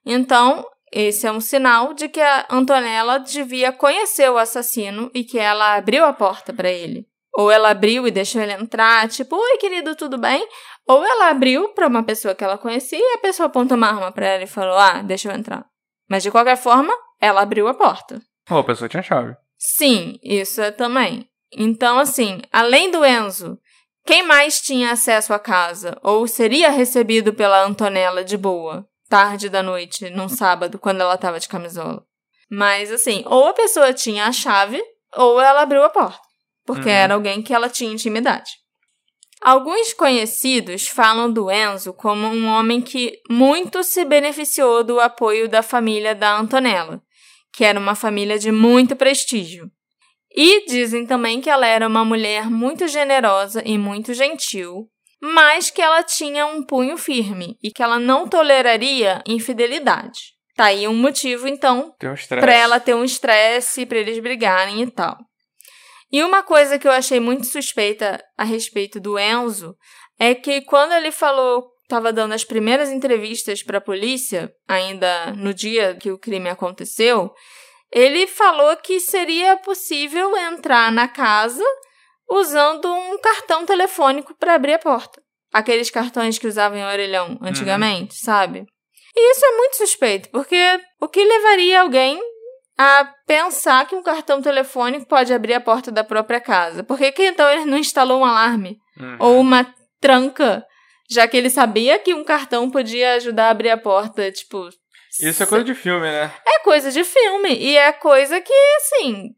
Então, esse é um sinal de que a Antonella devia conhecer o assassino e que ela abriu a porta pra ele. Ou ela abriu e deixou ele entrar, tipo, oi querido, tudo bem? Ou ela abriu pra uma pessoa que ela conhecia e a pessoa apontou uma arma pra ela e falou: Ah, deixa eu entrar. Mas de qualquer forma, ela abriu a porta. Ou a pessoa tinha chave. Sim, isso é também. Então, assim, além do Enzo, quem mais tinha acesso à casa ou seria recebido pela Antonella de boa, tarde da noite, num sábado, quando ela estava de camisola? Mas, assim, ou a pessoa tinha a chave ou ela abriu a porta, porque Uhum. era alguém que ela tinha intimidade. Alguns conhecidos falam do Enzo como um homem que muito se beneficiou do apoio da família da Antonella, que era uma família de muito prestígio. E dizem também que ela era uma mulher muito generosa e muito gentil, mas que ela tinha um punho firme e que ela não toleraria infidelidade. Tá aí um motivo, então, um. Pra ela ter um estresse, pra eles brigarem e tal. E uma coisa que eu achei muito suspeita a respeito do Enzo é que quando ele falou, estava dando as primeiras entrevistas para a polícia, ainda no dia que o crime aconteceu, ele falou que seria possível entrar na casa usando um cartão telefônico para abrir a porta. Aqueles cartões que usavam em orelhão antigamente, sabe? E isso é muito suspeito, porque o que levaria alguém a pensar que um cartão telefônico pode abrir a porta da própria casa? Por que, que então ele não instalou um alarme Uhum. ou uma tranca, já que ele sabia que um cartão podia ajudar a abrir a porta, tipo... Isso é coisa de filme, né? É coisa de filme. E é coisa que, assim.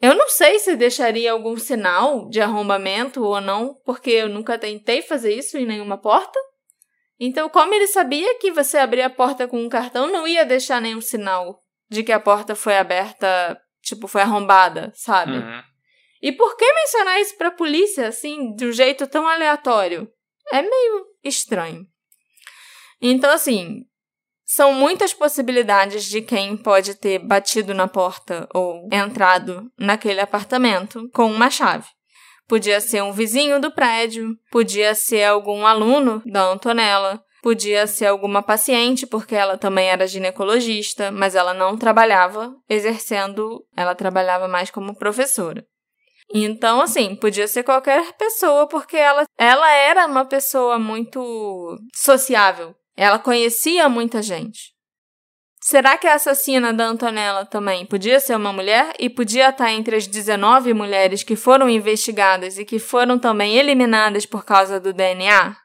Eu não sei se deixaria algum sinal de arrombamento ou não, porque eu nunca tentei fazer isso em nenhuma porta. Então, como ele sabia que você abrir a porta com um cartão não ia deixar nenhum sinal de que a porta foi aberta, tipo, foi arrombada, sabe? Uhum. E por que mencionar isso pra polícia, assim, de um jeito tão aleatório? É meio estranho. Então, assim, são muitas possibilidades de quem pode ter batido na porta ou entrado naquele apartamento com uma chave. Podia ser um vizinho do prédio, podia ser algum aluno da Antonella, podia ser alguma paciente, porque ela também era ginecologista, mas ela não trabalhava exercendo, ela trabalhava mais como professora. Então, assim, podia ser qualquer pessoa, porque ela, ela era uma pessoa muito sociável. Ela conhecia muita gente. Será que a assassina da Antonella também podia ser uma mulher e podia estar entre as 19 mulheres que foram investigadas e que foram também eliminadas por causa do DNA?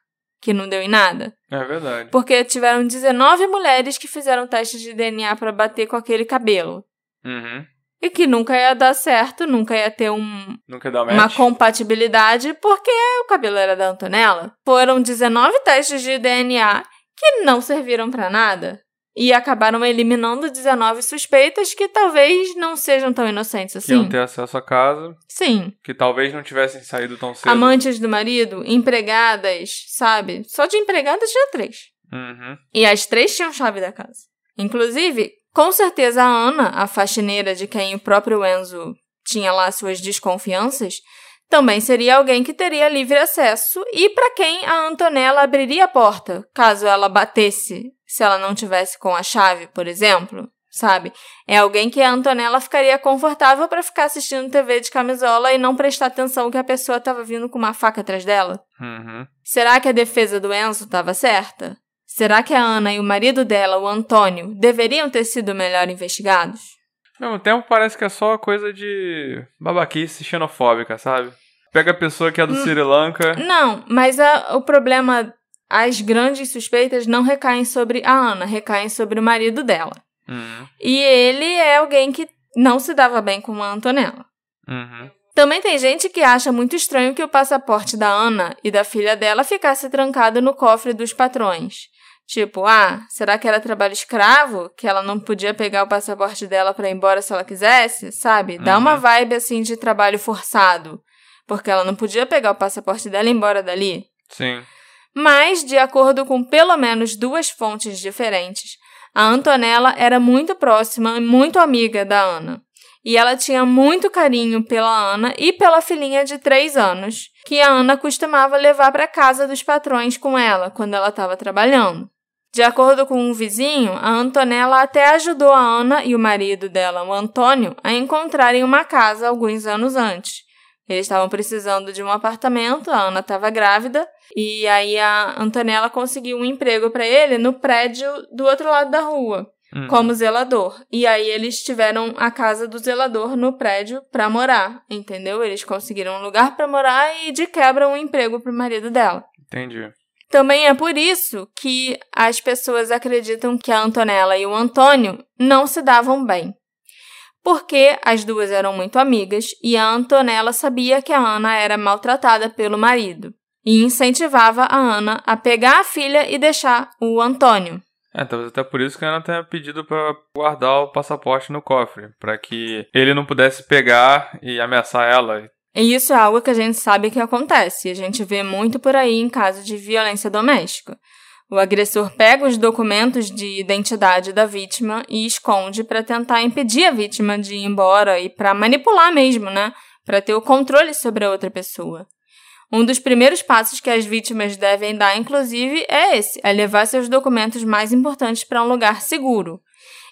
Que não deu em nada? É verdade. Porque tiveram 19 mulheres que fizeram testes de DNA para bater com aquele cabelo. Uhum. E que nunca ia dar certo, nunca ia ter um, Nunca uma compatibilidade, porque o cabelo era da Antonella. Foram 19 testes de DNA que não serviram para nada. E acabaram eliminando 19 suspeitas que talvez não sejam tão inocentes Que iam assim. ter acesso à casa, Sim. que talvez não tivessem saído tão cedo. Amantes do marido, empregadas, sabe? Só de empregadas já três. Uhum. E as três tinham chave da casa. Inclusive, com certeza a Ana, a faxineira de quem o próprio Enzo tinha lá suas desconfianças, também seria alguém que teria livre acesso e para quem a Antonella abriria a porta, caso ela batesse, se ela não tivesse com a chave, por exemplo, sabe? É alguém que a Antonella ficaria confortável para ficar assistindo TV de camisola e não prestar atenção que a pessoa estava vindo com uma faca atrás dela. Uhum. Será que a defesa do Enzo estava certa? Será que a Ana e o marido dela, o Antônio, deveriam ter sido melhor investigados? Ao mesmo tempo, parece que é só coisa de babaquice xenofóbica, sabe? Pega a pessoa que é do Hum. Sri Lanka. Não, mas a- o problema, as grandes suspeitas não recaem sobre a Ana, recaem sobre o marido dela. Uhum. E ele é alguém que não se dava bem com a Antonella. Uhum. Também tem gente que acha muito estranho que o passaporte da Ana e da filha dela ficasse trancado no cofre dos patrões. Tipo, ah, será que era trabalho escravo? Que ela não podia pegar o passaporte dela pra ir embora se ela quisesse? Sabe? Dá Uhum. uma vibe assim de trabalho forçado. Porque ela não podia pegar o passaporte dela e ir embora dali. Sim. Mas, de acordo com pelo menos duas fontes diferentes, a Antonella era muito próxima e muito amiga da Ana. E ela tinha muito carinho pela Ana e pela filhinha de três anos, que a Ana costumava levar para casa dos patrões com ela quando ela estava trabalhando. De acordo com um vizinho, a Antonella até ajudou a Ana e o marido dela, o Antônio, a encontrarem uma casa alguns anos antes. Eles estavam precisando de um apartamento, a Ana estava grávida, e aí a Antonella conseguiu um emprego para ele no prédio do outro lado da rua, Uhum. como zelador. E aí eles tiveram a casa do zelador no prédio para morar, entendeu? Eles conseguiram um lugar para morar e de quebra um emprego pro marido dela. Entendi. Também é por isso que as pessoas acreditam que a Antonella e o Antônio não se davam bem. Porque as duas eram muito amigas e a Antonella sabia que a Ana era maltratada pelo marido e incentivava a Ana a pegar a filha e deixar o Antônio. É, talvez até por isso que a Ana tenha pedido pra guardar o passaporte no cofre, pra que ele não pudesse pegar e ameaçar ela. E isso é algo que a gente sabe que acontece, e a gente vê muito por aí em caso de violência doméstica. O agressor pega os documentos de identidade da vítima e esconde para tentar impedir a vítima de ir embora e para manipular mesmo, né? Para ter o controle sobre a outra pessoa. Um dos primeiros passos que as vítimas devem dar, inclusive, é esse: é levar seus documentos mais importantes para um lugar seguro.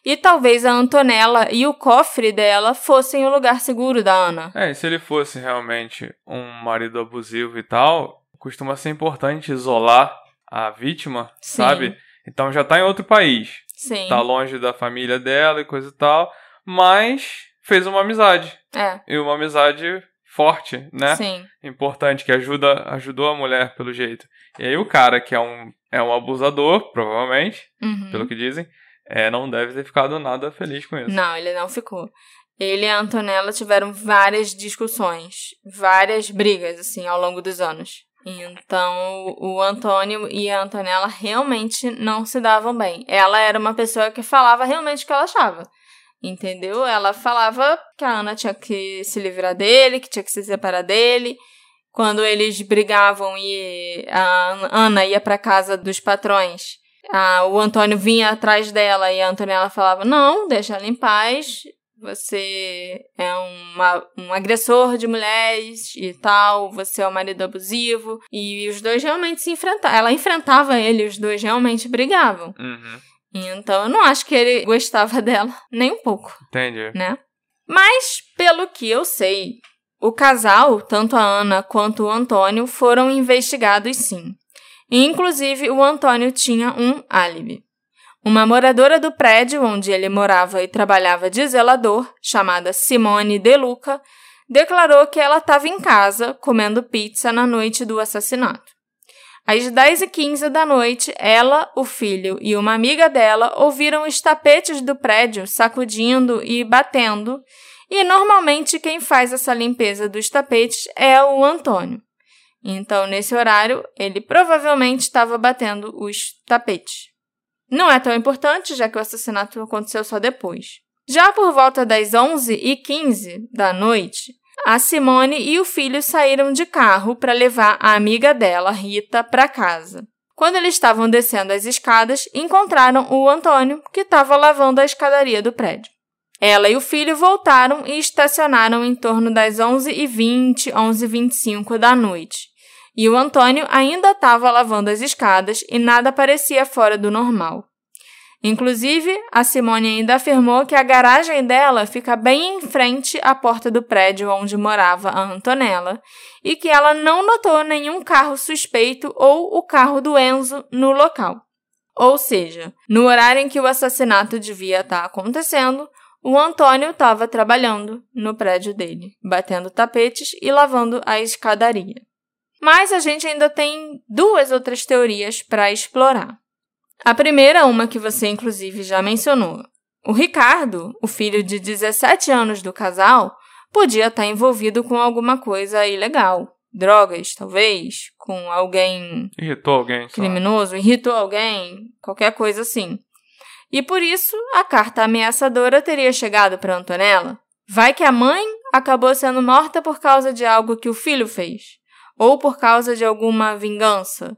E talvez a Antonella e o cofre dela fossem o lugar seguro da Ana. É, se ele fosse realmente um marido abusivo e tal, costuma ser importante isolar a vítima, Sim. sabe? Então já tá em outro país, Sim. tá longe da família dela e coisa e tal, mas fez uma amizade. É, E uma amizade forte, né? sim. Importante, que ajuda, ajudou a mulher pelo jeito. E aí o cara, que é um, é um abusador, provavelmente, Uhum. pelo que dizem, é, não deve ter ficado nada feliz com isso. Não, ele não ficou. Ele e a Antonella tiveram várias discussões, várias brigas, assim, ao longo dos anos. Então, o Antônio e a Antonella realmente não se davam bem. Ela era uma pessoa que falava realmente o que ela achava. Entendeu? Ela falava que a Ana tinha que se livrar dele, que tinha que se separar dele. Quando eles brigavam e a Ana ia para casa dos patrões, a, o Antônio vinha atrás dela e a Antonella falava: Não, deixa ela em paz, você é uma, um agressor de mulheres e tal, você é um marido abusivo. E os dois realmente se enfrentavam. Ela enfrentava ele, os dois realmente brigavam. Uhum. Então eu não acho que ele gostava dela, nem um pouco. Entendi. Né? Mas, pelo que eu sei, o casal, tanto a Ana quanto o Antônio, foram investigados sim. E, inclusive, o Antônio tinha um álibi. Uma moradora do prédio onde ele morava e trabalhava de zelador, chamada Simone De Luca, declarou que ela estava em casa comendo pizza na noite do assassinato. Às 10h15 da noite, ela, o filho e uma amiga dela ouviram os tapetes do prédio sacudindo e batendo, e normalmente quem faz essa limpeza dos tapetes é o Antônio. Então, nesse horário, ele provavelmente estava batendo os tapetes. Não é tão importante, já que o assassinato aconteceu só depois. Já por volta das 11h15 da noite, a Simone e o filho saíram de carro para levar a amiga dela, Rita, para casa. Quando eles estavam descendo as escadas, encontraram o Antônio, que estava lavando a escadaria do prédio. Ela e o filho voltaram e estacionaram em torno das 11h20, 11h25 da noite. E o Antônio ainda estava lavando as escadas e nada parecia fora do normal. Inclusive, a Simone ainda afirmou que a garagem dela fica bem em frente à porta do prédio onde morava a Antonella e que ela não notou nenhum carro suspeito ou o carro do Enzo no local. Ou seja, no horário em que o assassinato devia estar acontecendo, o Antônio estava trabalhando no prédio dele, batendo tapetes e lavando a escadaria. Mas a gente ainda tem duas outras teorias para explorar. A primeira, uma que você inclusive já mencionou. O Ricardo, o filho de 17 anos do casal, podia estar envolvido com alguma coisa ilegal. Drogas, talvez, com alguém. Irritou alguém. Criminoso, irritou alguém, qualquer coisa assim. E por isso, a carta ameaçadora teria chegado para Antonella. Vai que a mãe acabou sendo morta por causa de algo que o filho fez ou por causa de alguma vingança?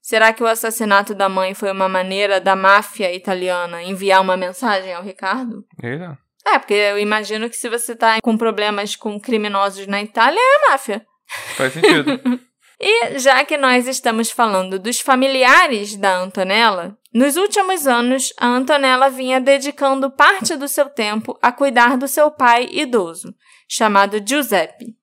Será que o assassinato da mãe foi uma maneira da máfia italiana enviar uma mensagem ao Ricardo? Eita. É, porque eu imagino que se você tá com problemas com criminosos na Itália, é a máfia. Faz sentido. e já que nós estamos falando dos familiares da Antonella, nos últimos anos a Antonella vinha dedicando parte do seu tempo a cuidar do seu pai idoso, chamado Giuseppe.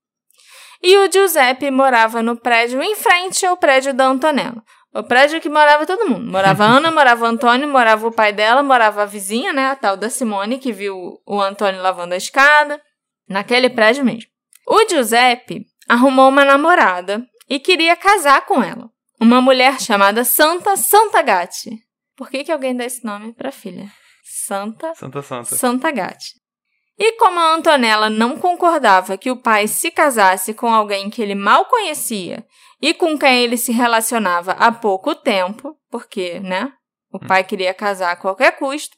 E o Giuseppe morava no prédio em frente ao prédio da Antonella. O prédio que morava todo mundo. Morava a Ana, morava Antônio, morava o pai dela, morava a vizinha, né? A tal da Simone, que viu o Antônio lavando a escada. Naquele prédio mesmo. O Giuseppe arrumou uma namorada e queria casar com ela. Uma mulher chamada Santa Santa Gatti. Por que, que alguém dá esse nome pra filha? Santa Santa Santa. Santa Gatti. E como a Antonella não concordava que o pai se casasse com alguém que ele mal conhecia e com quem ele se relacionava há pouco tempo, porque, né, o hum. pai queria casar a qualquer custo,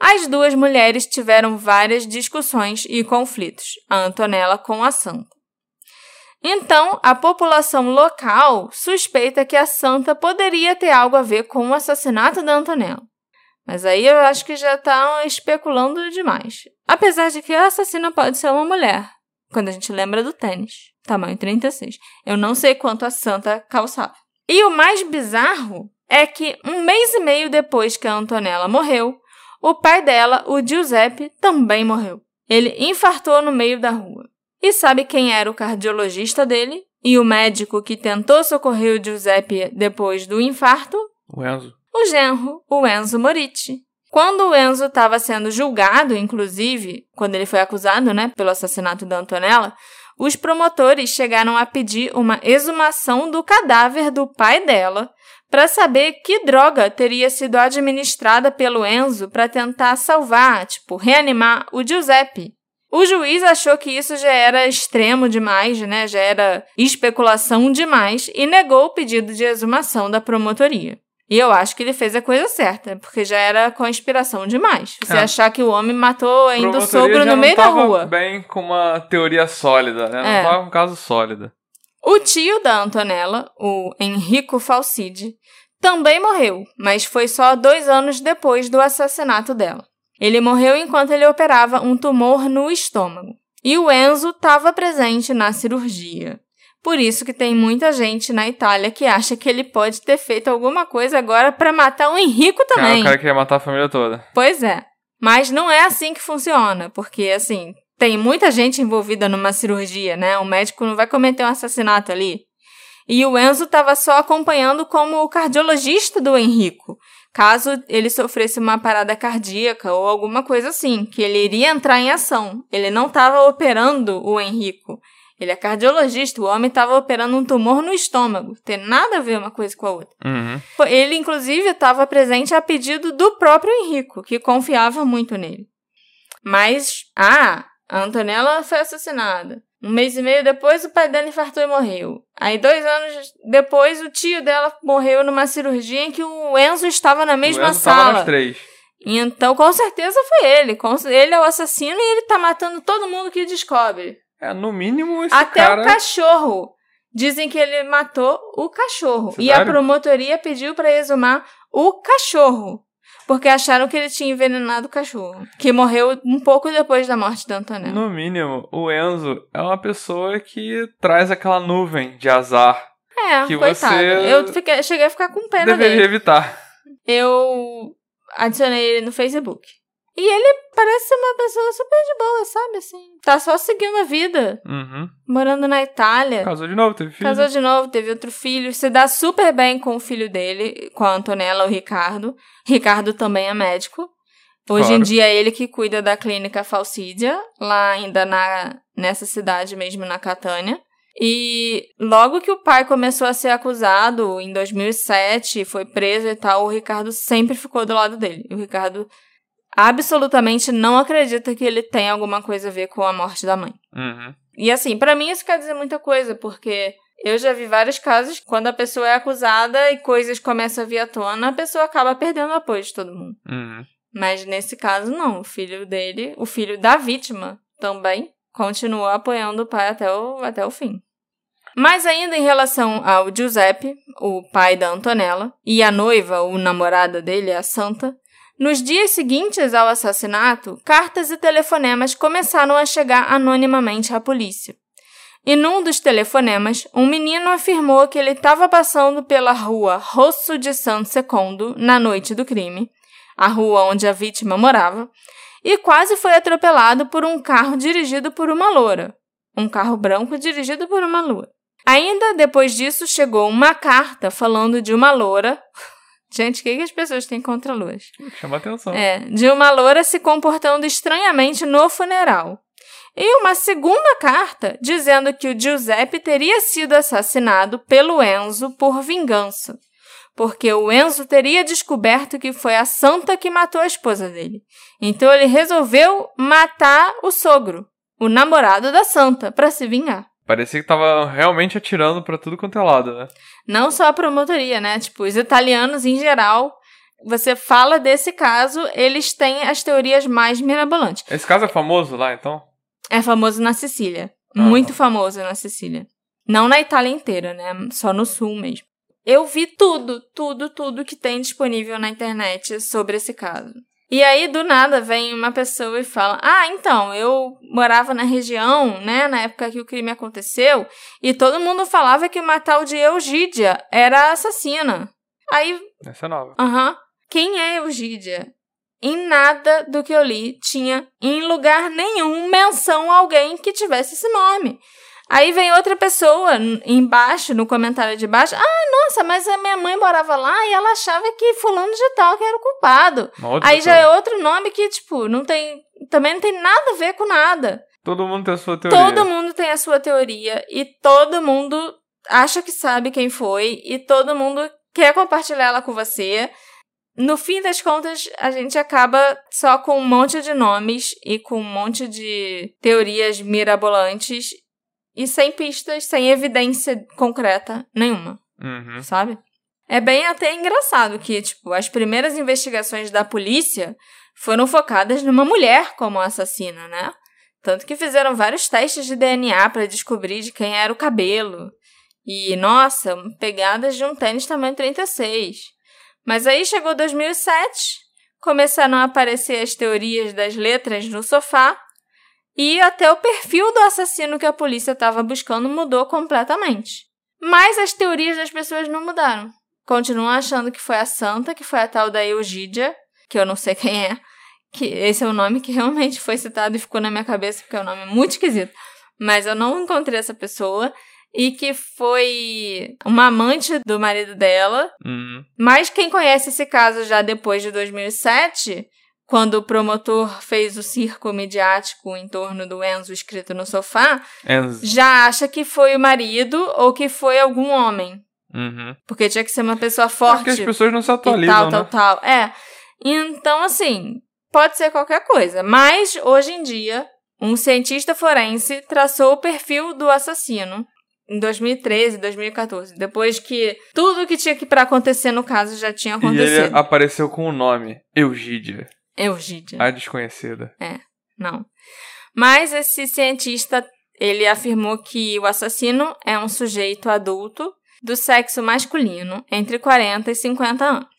as duas mulheres tiveram várias discussões e conflitos, a Antonella com a Santa. Então, a população local suspeita que a Santa poderia ter algo a ver com o assassinato da Antonella. Mas aí eu acho que já tá especulando demais. Apesar de que a assassina pode ser uma mulher, quando a gente lembra do tênis, tamanho 36. Eu não sei quanto a santa calçava. E o mais bizarro é que um mês e meio depois que a Antonella morreu, o pai dela, o Giuseppe, também morreu. Ele infartou no meio da rua. E sabe quem era o cardiologista dele? E o médico que tentou socorrer o Giuseppe depois do infarto? O Enzo o genro, o Enzo Moritti. Quando o Enzo estava sendo julgado, inclusive, quando ele foi acusado né, pelo assassinato da Antonella, os promotores chegaram a pedir uma exumação do cadáver do pai dela para saber que droga teria sido administrada pelo Enzo para tentar salvar, tipo, reanimar o Giuseppe. O juiz achou que isso já era extremo demais, né? Já era especulação demais e negou o pedido de exumação da promotoria. E eu acho que ele fez a coisa certa, porque já era conspiração demais. Você É. achar que o homem matou ainda o sogro no meio da rua. bem com uma teoria sólida, né? É. Não tava um caso sólido. O tio da Antonella, o Enrico Falside, também morreu, mas foi só dois anos depois do assassinato dela. Ele morreu enquanto ele operava um tumor no estômago. E o Enzo estava presente na cirurgia. Por isso que tem muita gente na Itália que acha que ele pode ter feito alguma coisa agora para matar o Enrico Ah, também. o cara queria matar a família toda. Pois é. Mas não é assim que funciona, porque assim, tem muita gente envolvida numa cirurgia, né? O médico não vai cometer um assassinato ali. E o Enzo estava só acompanhando como o cardiologista do Henrico, caso ele sofresse uma parada cardíaca ou alguma coisa assim, que ele iria entrar em ação. Ele não estava operando o Henrico. Ele é cardiologista, o homem estava operando um tumor no estômago. Tem nada a ver uma coisa com a outra. Uhum. Ele, inclusive, estava presente a pedido do próprio Henrico, que confiava muito nele. Mas, ah, a Antonella foi assassinada. Um mês e meio depois, o pai dela infartou e morreu. Aí, dois anos depois, o tio dela morreu numa cirurgia em que o Enzo estava na mesma o Enzo tava sala. nas três. Então, com certeza foi ele. Ele é o assassino e ele tá matando todo mundo que descobre. É, no mínimo esse Até cara... o cachorro. Dizem que ele matou o cachorro. E a promotoria pediu pra exumar o cachorro. Porque acharam que ele tinha envenenado o cachorro. Que morreu um pouco depois da morte da Antonella. No mínimo, o Enzo é uma pessoa que traz aquela nuvem de azar. É, que coitado. você Eu fiquei- cheguei a ficar com pena Deveria dele. evitar. Eu adicionei ele no Facebook. E ele parece ser uma pessoa super de boa, sabe? Assim, tá só seguindo a vida. Uhum. Morando na Itália. Casou de novo, teve filho. Casou de novo, teve outro filho, se dá super bem com o filho dele, com a Antonella, o Ricardo. Ricardo também é médico. Hoje em Claro. dia é ele que cuida da clínica Falsídia, lá ainda na, nessa cidade mesmo, na Catânia. E logo que o pai começou a ser acusado, em 2007, foi preso e tal, o Ricardo sempre ficou do lado dele. O Ricardo absolutamente não acredita que ele tem alguma coisa a ver com a morte da mãe. Uhum. E assim, pra mim isso quer dizer muita coisa, porque eu já vi vários casos quando a pessoa é acusada e coisas começam a vir à tona, a pessoa acaba perdendo o apoio de todo mundo. Uhum. Mas nesse caso, não. O filho dele, o filho da vítima também, continuou apoiando o pai até o, até o fim. Mas ainda em relação ao Giuseppe, o pai da Antonella, e a noiva, ou namorada dele, a Santa, nos dias seguintes ao assassinato, cartas e telefonemas começaram a chegar anonimamente à polícia. E num dos telefonemas, um menino afirmou que ele estava passando pela rua Rosso de San Secondo na noite do crime, a rua onde a vítima morava, e quase foi atropelado por um carro dirigido por uma loura. Um carro branco dirigido por uma loura. Ainda depois disso, chegou uma carta falando de uma loura. Gente, o que, que as pessoas têm contra louras? Chama atenção. É, de uma loura se comportando estranhamente no funeral. E uma segunda carta dizendo que o Giuseppe teria sido assassinado pelo Enzo por vingança. Porque o Enzo teria descoberto que foi a santa que matou a esposa dele. Então ele resolveu matar o sogro, o namorado da santa, para se vingar. Parecia que tava realmente atirando pra tudo quanto é lado, né? Não só a promotoria, né? Tipo, os italianos em geral, você fala desse caso, eles têm as teorias mais mirabolantes. Esse caso é famoso lá, então? É famoso na Sicília. Ah. Muito famoso na Sicília. Não na Itália inteira, né? Só no sul mesmo. Eu vi tudo, tudo, tudo que tem disponível na internet sobre esse caso. E aí, do nada, vem uma pessoa e fala: Ah, então, eu morava na região, né, na época que o crime aconteceu, e todo mundo falava que uma tal de Eugídia era assassina. Aí Essa é nova. Aham. Quem é Eugídia? Em nada do que eu li tinha em lugar nenhum menção a alguém que tivesse esse nome. Aí vem outra pessoa embaixo, no comentário de baixo. Ah, nossa, mas a minha mãe morava lá e ela achava que fulano de tal que era o culpado. Aí já é pessoa. outro nome que, tipo, não tem. Também não tem nada a ver com nada. Todo mundo tem a sua teoria. Todo mundo tem a sua teoria e todo mundo acha que sabe quem foi e todo mundo quer compartilhar ela com você. no fim das contas, a gente acaba só com um monte de nomes e com um monte de teorias mirabolantes e sem pistas, sem evidência concreta nenhuma, Uhum. sabe? É bem até engraçado que, tipo, as primeiras investigações da polícia foram focadas numa mulher como assassina, né? Tanto que fizeram vários testes de DNA para descobrir de quem era o cabelo. E, nossa, pegadas de um tênis tamanho 36. Mas aí chegou 2007, começaram a aparecer as teorias das letras no sofá e até o perfil do assassino que a polícia estava buscando mudou completamente. Mas as teorias das pessoas não mudaram. Continuam achando que foi a Santa, que foi a tal da Eugídia, que eu não sei quem é, que esse é o nome que realmente foi citado e ficou na minha cabeça porque é um nome muito esquisito. Mas eu não encontrei essa pessoa e que foi uma amante do marido dela. Uhum. Mas quem conhece esse caso já depois de 2007, quando o promotor fez o circo midiático em torno do Enzo escrito no sofá, Enz. já acha que foi o marido ou que foi algum homem. Uhum. Porque tinha que ser uma pessoa Porque forte as pessoas não se e atualizam, tal, né? tal, tal. É. Então, assim, pode ser qualquer coisa. Mas, hoje em dia, um cientista forense traçou o perfil do assassino em 2013, 2014. Depois que tudo que tinha que para acontecer no caso já tinha E acontecido. ele apareceu com o nome Eugídia, Eugídia. a desconhecida. Não. Mas esse cientista, ele afirmou que o assassino é um sujeito adulto do sexo masculino, entre 40 e 50 anos.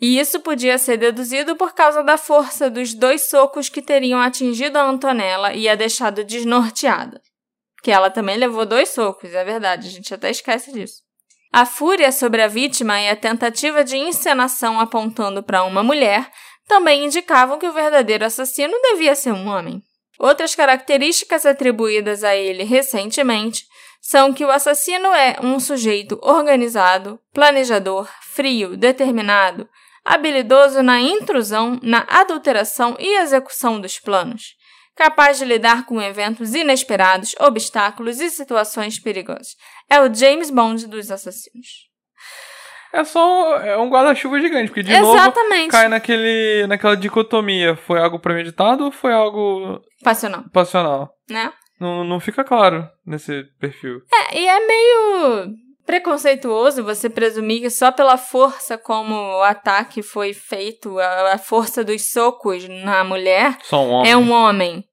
E isso podia ser deduzido por causa da força dos dois socos que teriam atingido a Antonella e a deixado desnorteada. Que ela também levou dois socos, é verdade, a gente até esquece disso. A fúria sobre a vítima e a tentativa de encenação apontando para uma mulher também indicavam que o verdadeiro assassino devia ser um homem. Outras características atribuídas a ele recentemente são que o assassino é um sujeito organizado, planejador, frio, determinado, habilidoso na intrusão, na adulteração e execução dos planos, capaz de lidar com eventos inesperados, obstáculos e situações perigosas. É o James Bond dos assassinos. É só é um guarda-chuva gigante, porque de novo Exatamente. cai naquele, naquela dicotomia. Foi algo premeditado ou foi algo Passional, passional? né? Não, não fica claro nesse perfil. É, e é meio preconceituoso você presumir que só pela força como o ataque foi feito, a, a força dos socos na mulher, um homem. é um homem.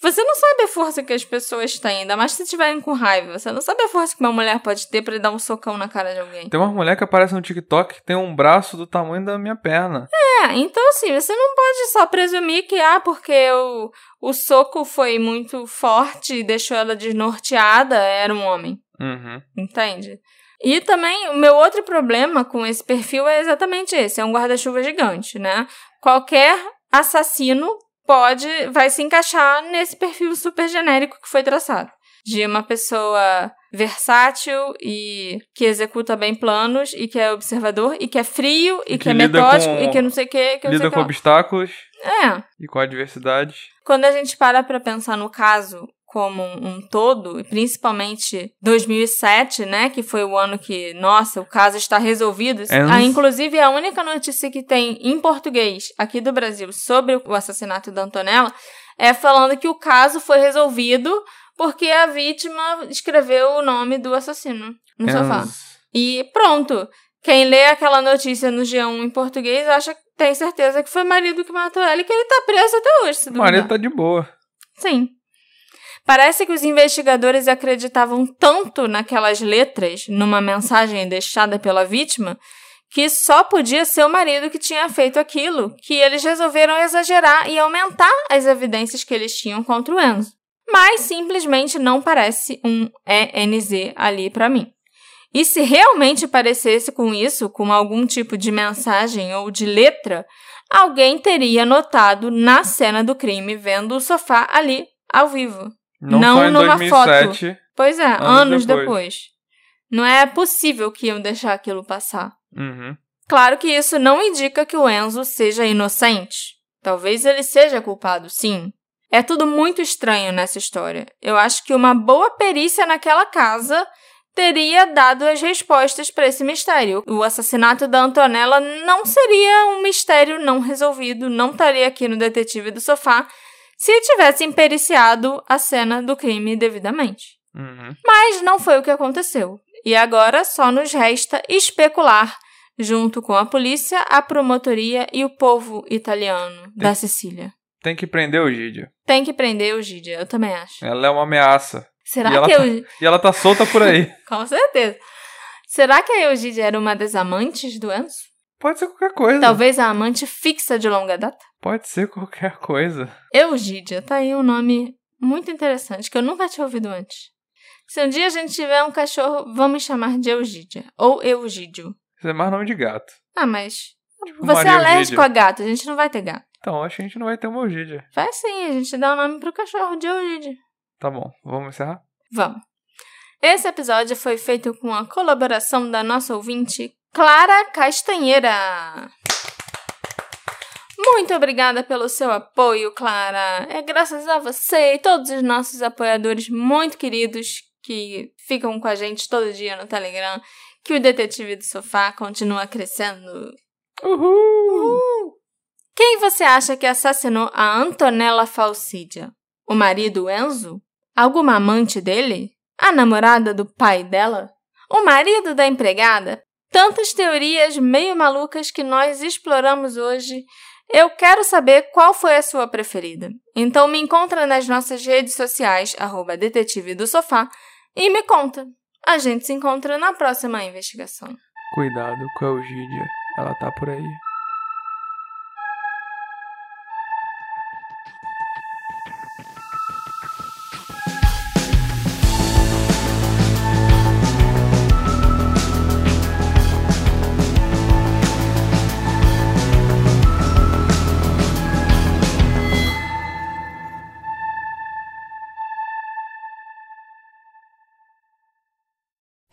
Você não sabe a força que as pessoas têm, ainda mais se estiverem com raiva. Você não sabe a força que uma mulher pode ter pra dar um socão na cara de alguém. Tem uma mulher que aparece no TikTok que tem um braço do tamanho da minha perna. É, então assim, você não pode só presumir que, ah, porque o, o soco foi muito forte e deixou ela desnorteada, era um homem. Uhum. Entende? E também, o meu outro problema com esse perfil é exatamente esse: é um guarda-chuva gigante, né? Qualquer assassino pode, vai se encaixar nesse perfil super genérico que foi traçado. De uma pessoa versátil e que executa bem planos e que é observador e que é frio e, E que, que é metódico com- e que não sei o que, que Lida com obstáculos É. e com adversidade. Quando a gente para pra pensar no caso como um todo, e principalmente 2007, né, que foi o ano que, nossa, o caso está resolvido. É. Ah, inclusive, a única notícia que tem em português aqui do Brasil sobre o assassinato da Antonella é falando que o caso foi resolvido porque a vítima escreveu o nome do assassino no sofá. Enz. E pronto. Quem lê aquela notícia no G1 em português acha tem certeza que foi o marido que matou ela e que ele tá preso até hoje, se O marido tá de boa. Sim. Parece que os investigadores acreditavam tanto naquelas letras, numa mensagem deixada pela vítima, que só podia ser o marido que tinha feito aquilo, que eles resolveram exagerar e aumentar as evidências que eles tinham contra o Enzo. Mas simplesmente não parece um ENZ ali pra mim. E se realmente parecesse com isso, com algum tipo de mensagem ou de letra, alguém teria notado na cena do crime vendo o sofá ali ao vivo. Não, Não só em numa 2007. Pois é, Anos anos, depois. depois. Não é possível que iam deixar aquilo passar. Uhum. Claro que isso não indica que o Enzo seja inocente. Talvez ele seja culpado, sim. É tudo muito estranho nessa história. Eu acho que uma boa perícia naquela casa teria dado as respostas para esse mistério. O assassinato da Antonella não seria um mistério não resolvido, não estaria aqui no Detetive do Sofá se tivessem periciado a cena do crime devidamente. Uhum. Mas não foi o que aconteceu. E agora só nos resta especular, junto com a polícia, a promotoria e o povo italiano da Sicília. Tem que prender o Gidia. Tem que prender o Gidia, eu também acho. Ela é uma ameaça. Será E que tá- eu... E ela tá solta por aí. Com certeza. Será que a Eugídia era uma das amantes do Enzo? Pode ser qualquer coisa. Talvez a amante fixa de longa data? Pode ser qualquer coisa. Eugídia, tá aí um nome muito interessante que eu nunca tinha ouvido antes. Se um dia a gente tiver um cachorro, vamos chamar de Eugídia. Ou Eugídio. Isso é mais nome de gato. Ah, mas. Tipo você é Maria alérgico Eugídia. a gato, a gente não vai ter gato. Então, acho que a gente não vai ter uma Ogídia. Vai sim, a gente dá o nome pro cachorro de Eugídia. Tá bom, vamos encerrar? Vamos. Esse episódio foi feito com a colaboração da nossa ouvinte Clara Castanheira. Muito obrigada pelo seu apoio, Clara. É graças a você e todos os nossos apoiadores muito queridos que ficam com a gente todo dia no Telegram que o Detetive do Sofá continua crescendo. Uhul! Quem você acha que assassinou a Antonella Falcidia? O marido Enzo? Alguma amante dele? A namorada do pai dela? O marido da empregada? Tantas teorias meio malucas que nós exploramos hoje. Eu quero saber qual foi a sua preferida. Então me encontra nas nossas redes sociais, arroba detetive do sofá, e me conta. A gente se encontra na próxima investigação. Cuidado com a Ogídia. Ela tá por aí.